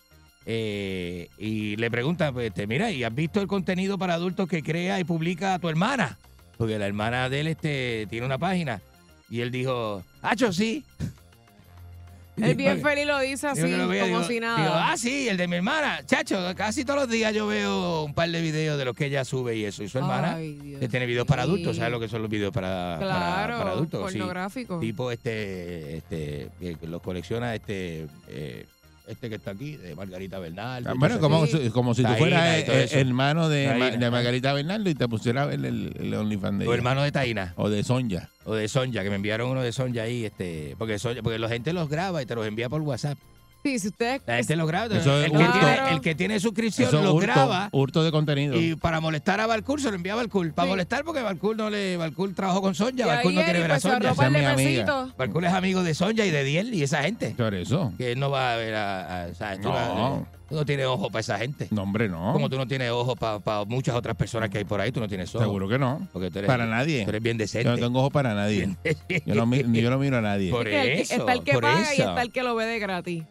Eh, y le pregunta, pues, este, mira, ¿y has visto el contenido para adultos que crea y publica tu hermana? Porque la hermana de él este, tiene una página. Y él dijo, Hacho, sí. [laughs] Él bien feliz lo dice así, lo como digo- si nada. digo, ah, sí, el de mi hermana. Chacho, casi todos los días yo veo un par de videos de los que ella sube y eso. Y su hermana Ay, que tiene videos para adultos. ¿Sabes lo que son los videos para, para- Claro, para, adultos? Sí. pornográfico. Tipo este, este, que los colecciona este, eh, este que está aquí, de Margarita Bernal. Ah, Bueno, como, si- como si tú Taína fueras y todo eh, eso. hermano de, Ma- Taína. de Margarita Bernardo y te pusiera a ver el, el OnlyFans de ella. hermano de Taina. O de Sonja. O de Sonja, que me enviaron uno de Sonja ahí, este, porque Sonja, porque la gente los graba y te los envía por WhatsApp. Sí, si ustedes... La gente los graba. Eso es el, que hurto. tiene, el que tiene suscripción Eso hurto, graba. hurto de contenido. Y para molestar a Balcour se lo enviaba a Balcour. Para Sí. molestar porque Balcour no le, Balcour trabajó con Sonja. Balcour no quiere ver a Sonja. Esa es mi amiga. Balcour es amigo de Sonja y de Diel y esa gente. Por eso. Que él no va a ver a. a- No. tú no tienes ojo para esa gente. No, hombre, no. Como tú no tienes ojo para muchas otras personas que hay por ahí, tú no tienes ojo. Seguro que no. Porque tú eres, Para nadie. Tú eres bien Yo decente. no tengo ojos para nadie. [laughs] Yo no, mi- yo no miro a nadie. Por eso, está el que paga y está el que lo ve de gratis.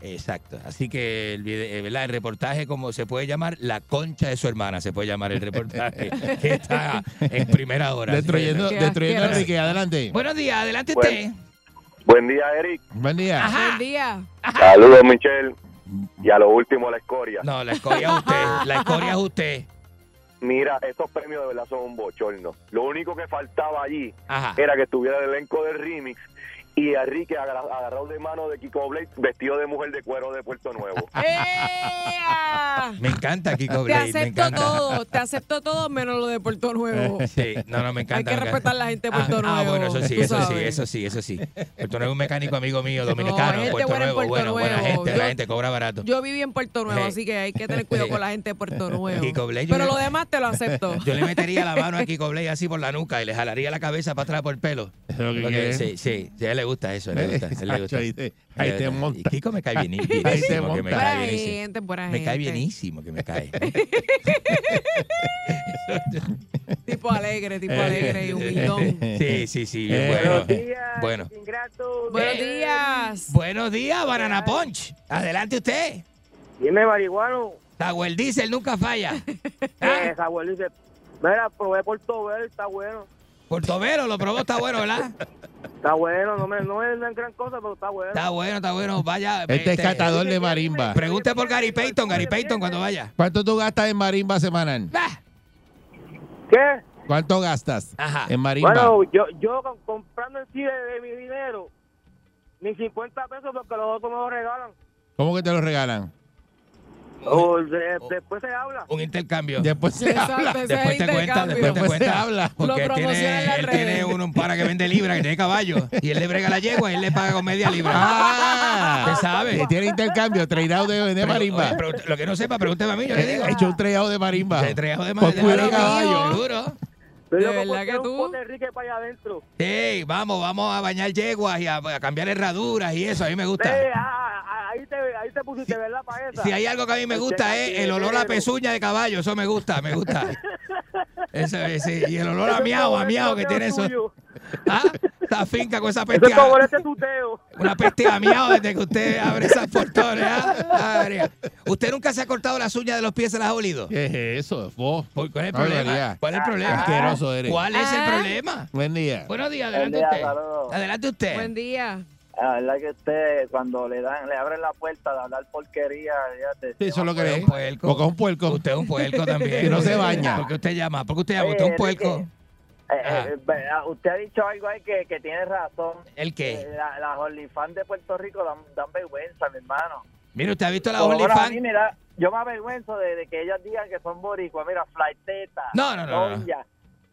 Exacto. Así que el, eh, el reportaje, como se puede llamar, la concha de su hermana, se puede llamar el reportaje, [laughs] que está en primera hora. Destruyendo, destruyendo. Enrique. Adelante. Buenos días, adelante Bueno. usted. Buen día, Eric. Buen día. Ajá. Buen día. Saludos, Michelle. Y a lo último, la escoria. No, la escoria es usted. La escoria es usted. Mira, esos premios de verdad son un bochorno. Lo único que faltaba allí Ajá. era que estuviera el elenco del remix y Enrique agarra- agarrado de mano de Kiko Blade vestido de mujer de cuero de Puerto Nuevo. [laughs] ¡Ea! Me encanta Kiko Te Blade, me acepto encanta. todo, te acepto todo menos lo de Puerto Nuevo. [laughs] Sí, no, no, me encanta. Hay que me respetar a la gente de Puerto ah, Nuevo. Ah, bueno, eso sí, eso sí, eso sí, eso sí. Puerto Nuevo es un mecánico amigo mío, No, dominicano, gente Puerto buena en Nuevo, Puerto bueno, buena gente, la Yo- gente cobra barato. Yo viví en Puerto Nuevo, Sí. así que hay que tener cuidado Sí. con la gente de Puerto [laughs] Nuevo. Kiko Blade, yo Pero le- lo demás te lo acepto. Yo le metería la mano a Kiko Blade así por la nuca y le jalaría la cabeza para atrás por el pelo. Eso lo que sí, sí, sí, a gusta eso, le gusta, le [laughs] gusta. Ahí te, ahí te Eh, monta. y Kiko me cae bien, [laughs] Ahí te bienísimo, que me monta. cae bienísimo. Me cae que me cae. [laughs] Tipo alegre, tipo Eh, alegre y humildón. Sí, sí, sí, bien Eh, bueno. Buenos días, Bueno. Buenos Eh, días. Buenos días, Banana Punch. Adelante usted. Dime, marihuano. Tower Diesel nunca falla. Eh, Samuel dice, Mira, probé Portobelo está bueno. Portobelo, lo probó, está bueno, ¿verdad? Está bueno, no, me, no es gran cosa, pero está bueno. Está bueno, está bueno. Vaya. Este es catador de marimba. Pregunte por Gary Payton, Gary Payton cuando vaya. ¿Cuánto tú gastas en marimba semanal? ¿Qué? ¿Cuánto gastas en marimba? Bueno, yo, yo com- comprando en sí de, de mi dinero, ni 50 pesos porque los otros me lo regalan. ¿Cómo que te lo regalan? O de- después se habla. Un intercambio. Después se Exacto, habla. Después te cuenta, después te cuenta. habla. Porque Lo él tiene, él redes. tiene un, un para que vende libra, que tiene caballo. Y él le brega la yegua y él le paga con media libra. Ah, ¿Usted sabe? tiene intercambio, tradeado de, de marimba. Oye, pero lo que no sepa, pregúnteme a mí, yo le digo. He hecho un tradeado de marimba. De Por de cuidar marimba, caballo. Seguro. Pero ¿De verdad que tú? un pote rique para allá adentro. Sí, vamos, vamos a bañar yeguas y a, a cambiar herraduras y eso, a mí me gusta. Eh, ah, ah, ahí, te, ahí te pusiste, ¿verdad? Para esa. Si hay algo que a mí me gusta es el olor a pezuña de caballo, eso me gusta, me gusta. [laughs] Eso es, sí, y el olor a miau, a miau que tiene es eso. [laughs] ¿Ah? Esa finca con esa peste. es favorece tuteo. Una peste a miau desde que usted abre esas portones. ¿ah? ¿Usted nunca se ha cortado las uñas de los pies, se las ha olido? ¿Qué es eso? Vos. ¿Cuál es el problema? ¿Cuál es el problema? Asqueroso eres. ¿Cuál es el Ah. problema? Buen día. Buenos días, adelante Buen día, usted. Adelante usted. Buen día. La verdad que usted, cuando le dan, le abren la puerta de hablar porquería, fíjate. Sí, eso es lo que es un puerco. Porque es un puerco. Usted es un puerco también. [laughs] Que no se baña. ¿Por qué usted llama? ¿Por qué usted llama? ¿Usted es un puerco? Eh, Ah. eh, usted ha dicho algo ahí que, que tiene razón. ¿El qué? Eh, la- las OnlyFans de Puerto Rico dan, dan vergüenza, mi hermano. Mire, ¿usted ha visto la Por ahora, a mí, OnlyFans? mira, yo me avergüenzo de, de que ellas digan que son boricuas. Mira, flighteta, No, no, no, no.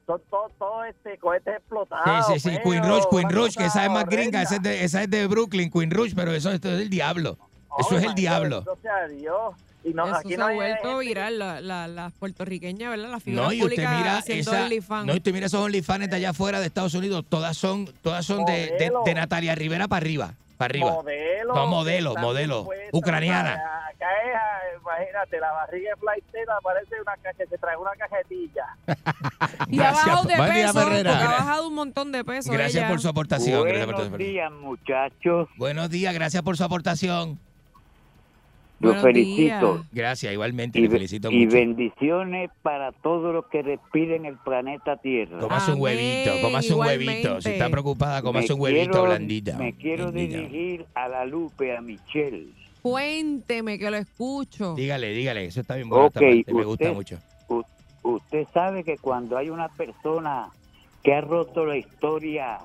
Son todos todo este cohetes explotados. Sí, sí, sí. feo, Queen Rouge, Queen Rouge, que esa es más gringa. Esa es, de, esa es de Brooklyn, Queen Rouge, pero eso, esto es el diablo. Eso es el diablo. Sea Dios. Y no, Eso aquí se no ha vuelto gente- viral, la- la- las puertorriqueñas, ¿verdad? Las figuras No, y usted mira esa, OnlyFans. no, y usted mira esos OnlyFans de allá afuera de Estados Unidos, todas son, todas son de, de, de Natalia Rivera para arriba, para arriba. Modelo. Son modelos, están modelos, dispuestas, ucranianas. Acá es, ah, imagínate, la barriga de flighteta parece una ca- que se trae una cajetilla. [laughs] Y ha bajado de peso, porque ha bajado un montón de peso. Gracias ella. por su aportación. Buenos días, muchachos. Buenos días, gracias por su aportación. Los Buenos felicito. días. Gracias, igualmente, Y, felicito y mucho. bendiciones para todos los que respiren el planeta Tierra. Cómase un huevito, cómase un huevito. Si está preocupada, cómase Me un huevito quiero- blandita. Me quiero Bendita. dirigir a la Lupe, a Michelle. Cuénteme que lo escucho. Dígale, dígale, eso está bien bueno. esta Ok, parte, me gusta usted- mucho. Usted sabe que cuando hay una persona que ha roto la historia,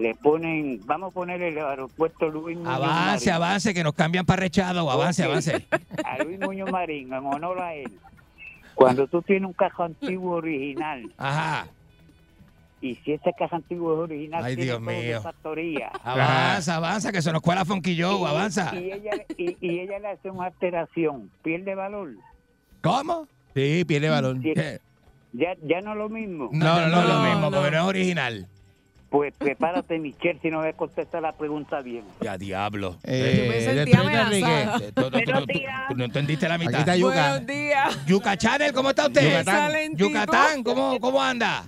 le ponen, vamos a poner el aeropuerto Luis Muñoz Avance, Marín. avance, que nos cambian para Rechado. Avance, avance. A Luis Muñoz Marín, en honor a él. Cuando tú tienes un cajo antiguo original, Ajá. y si ese cajo antiguo es original, Ay, tiene Dios de mío. factoría. Avanza, avanza, que se nos cuela Funky Joe, avanza. Y ella, y, y ella le hace una alteración, pierde valor. ¿Cómo? Sí, pierde valor. Ya, ya no es lo mismo. No, no, no, es lo No, mismo, no. porque no es original. Pues prepárate, Michelle, si no me contesta la pregunta bien. Ya, diablo. Eh, me Enrique. tú- tú- tú- tú no entendiste la Aquí mitad. está Yuca. Buenos días. Yuca Channel, ¿cómo está usted? Yucatán. Yucatán, ¿cómo, cómo anda?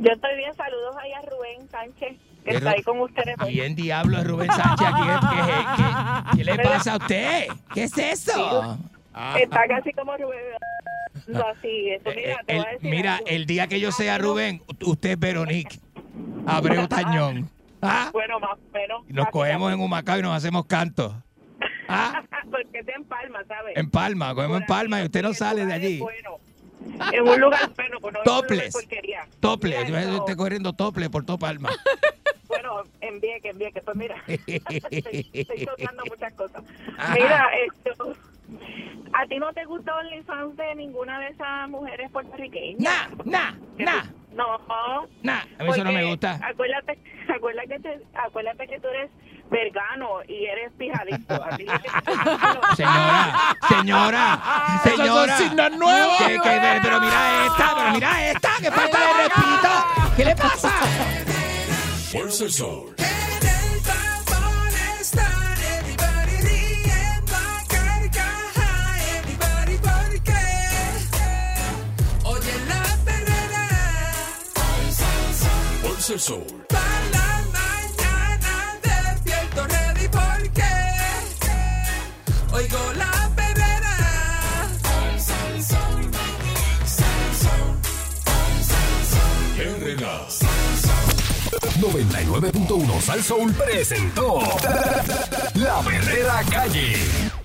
Yo estoy bien, saludos ahí a Rubén Sánchez, que está ahí con ustedes. hoy. ¿Quién diablo es Rubén Sánchez aquí? ¿Qué, qué- qué- qué le pasa a usted? ¿Qué es eso? Ah. Está casi como Rubén. No, así, eso, Eh, mira, te el- voy a decir mira, algo. el día que yo sea Rubén, usted es Veronique. Abreu [laughs] Tañón. ¿Ah? Bueno, más o menos. Y nos cogemos en Humacao y nos hacemos cantos. ¿Ah? [laughs] Porque está en Palma, ¿sabes? En Palma, cogemos en Palma y usted no sale de allí. Bueno, en un lugar bueno, pues no en Toples. porquería. Tople, Mira, yo esto- estoy corriendo tople por toda Palma. [laughs] Bueno, envíe que envíe que pues mira, estoy, estoy tocando muchas cosas. Mira, esto, ¿a ti no te gusta OnlyFans de ninguna de esas mujeres puertorriqueñas? Nah, nah, nah, No. nah. A mí eso no me gusta. Acuérdate, [laughs] acuérdate, que te- acuérdate que tú eres vergano y eres pijadito. [laughs] Señora, señora, Esos son señora. signos nuevos. Que- que- pero mira esta, pero mira esta, que falta de respeto. ¿Qué le pasa? Fuerza el Sol. El Para la mañana despierto oigo la perrera. 99.1 Sal Soul presentó [laughs] La Perrera Calle.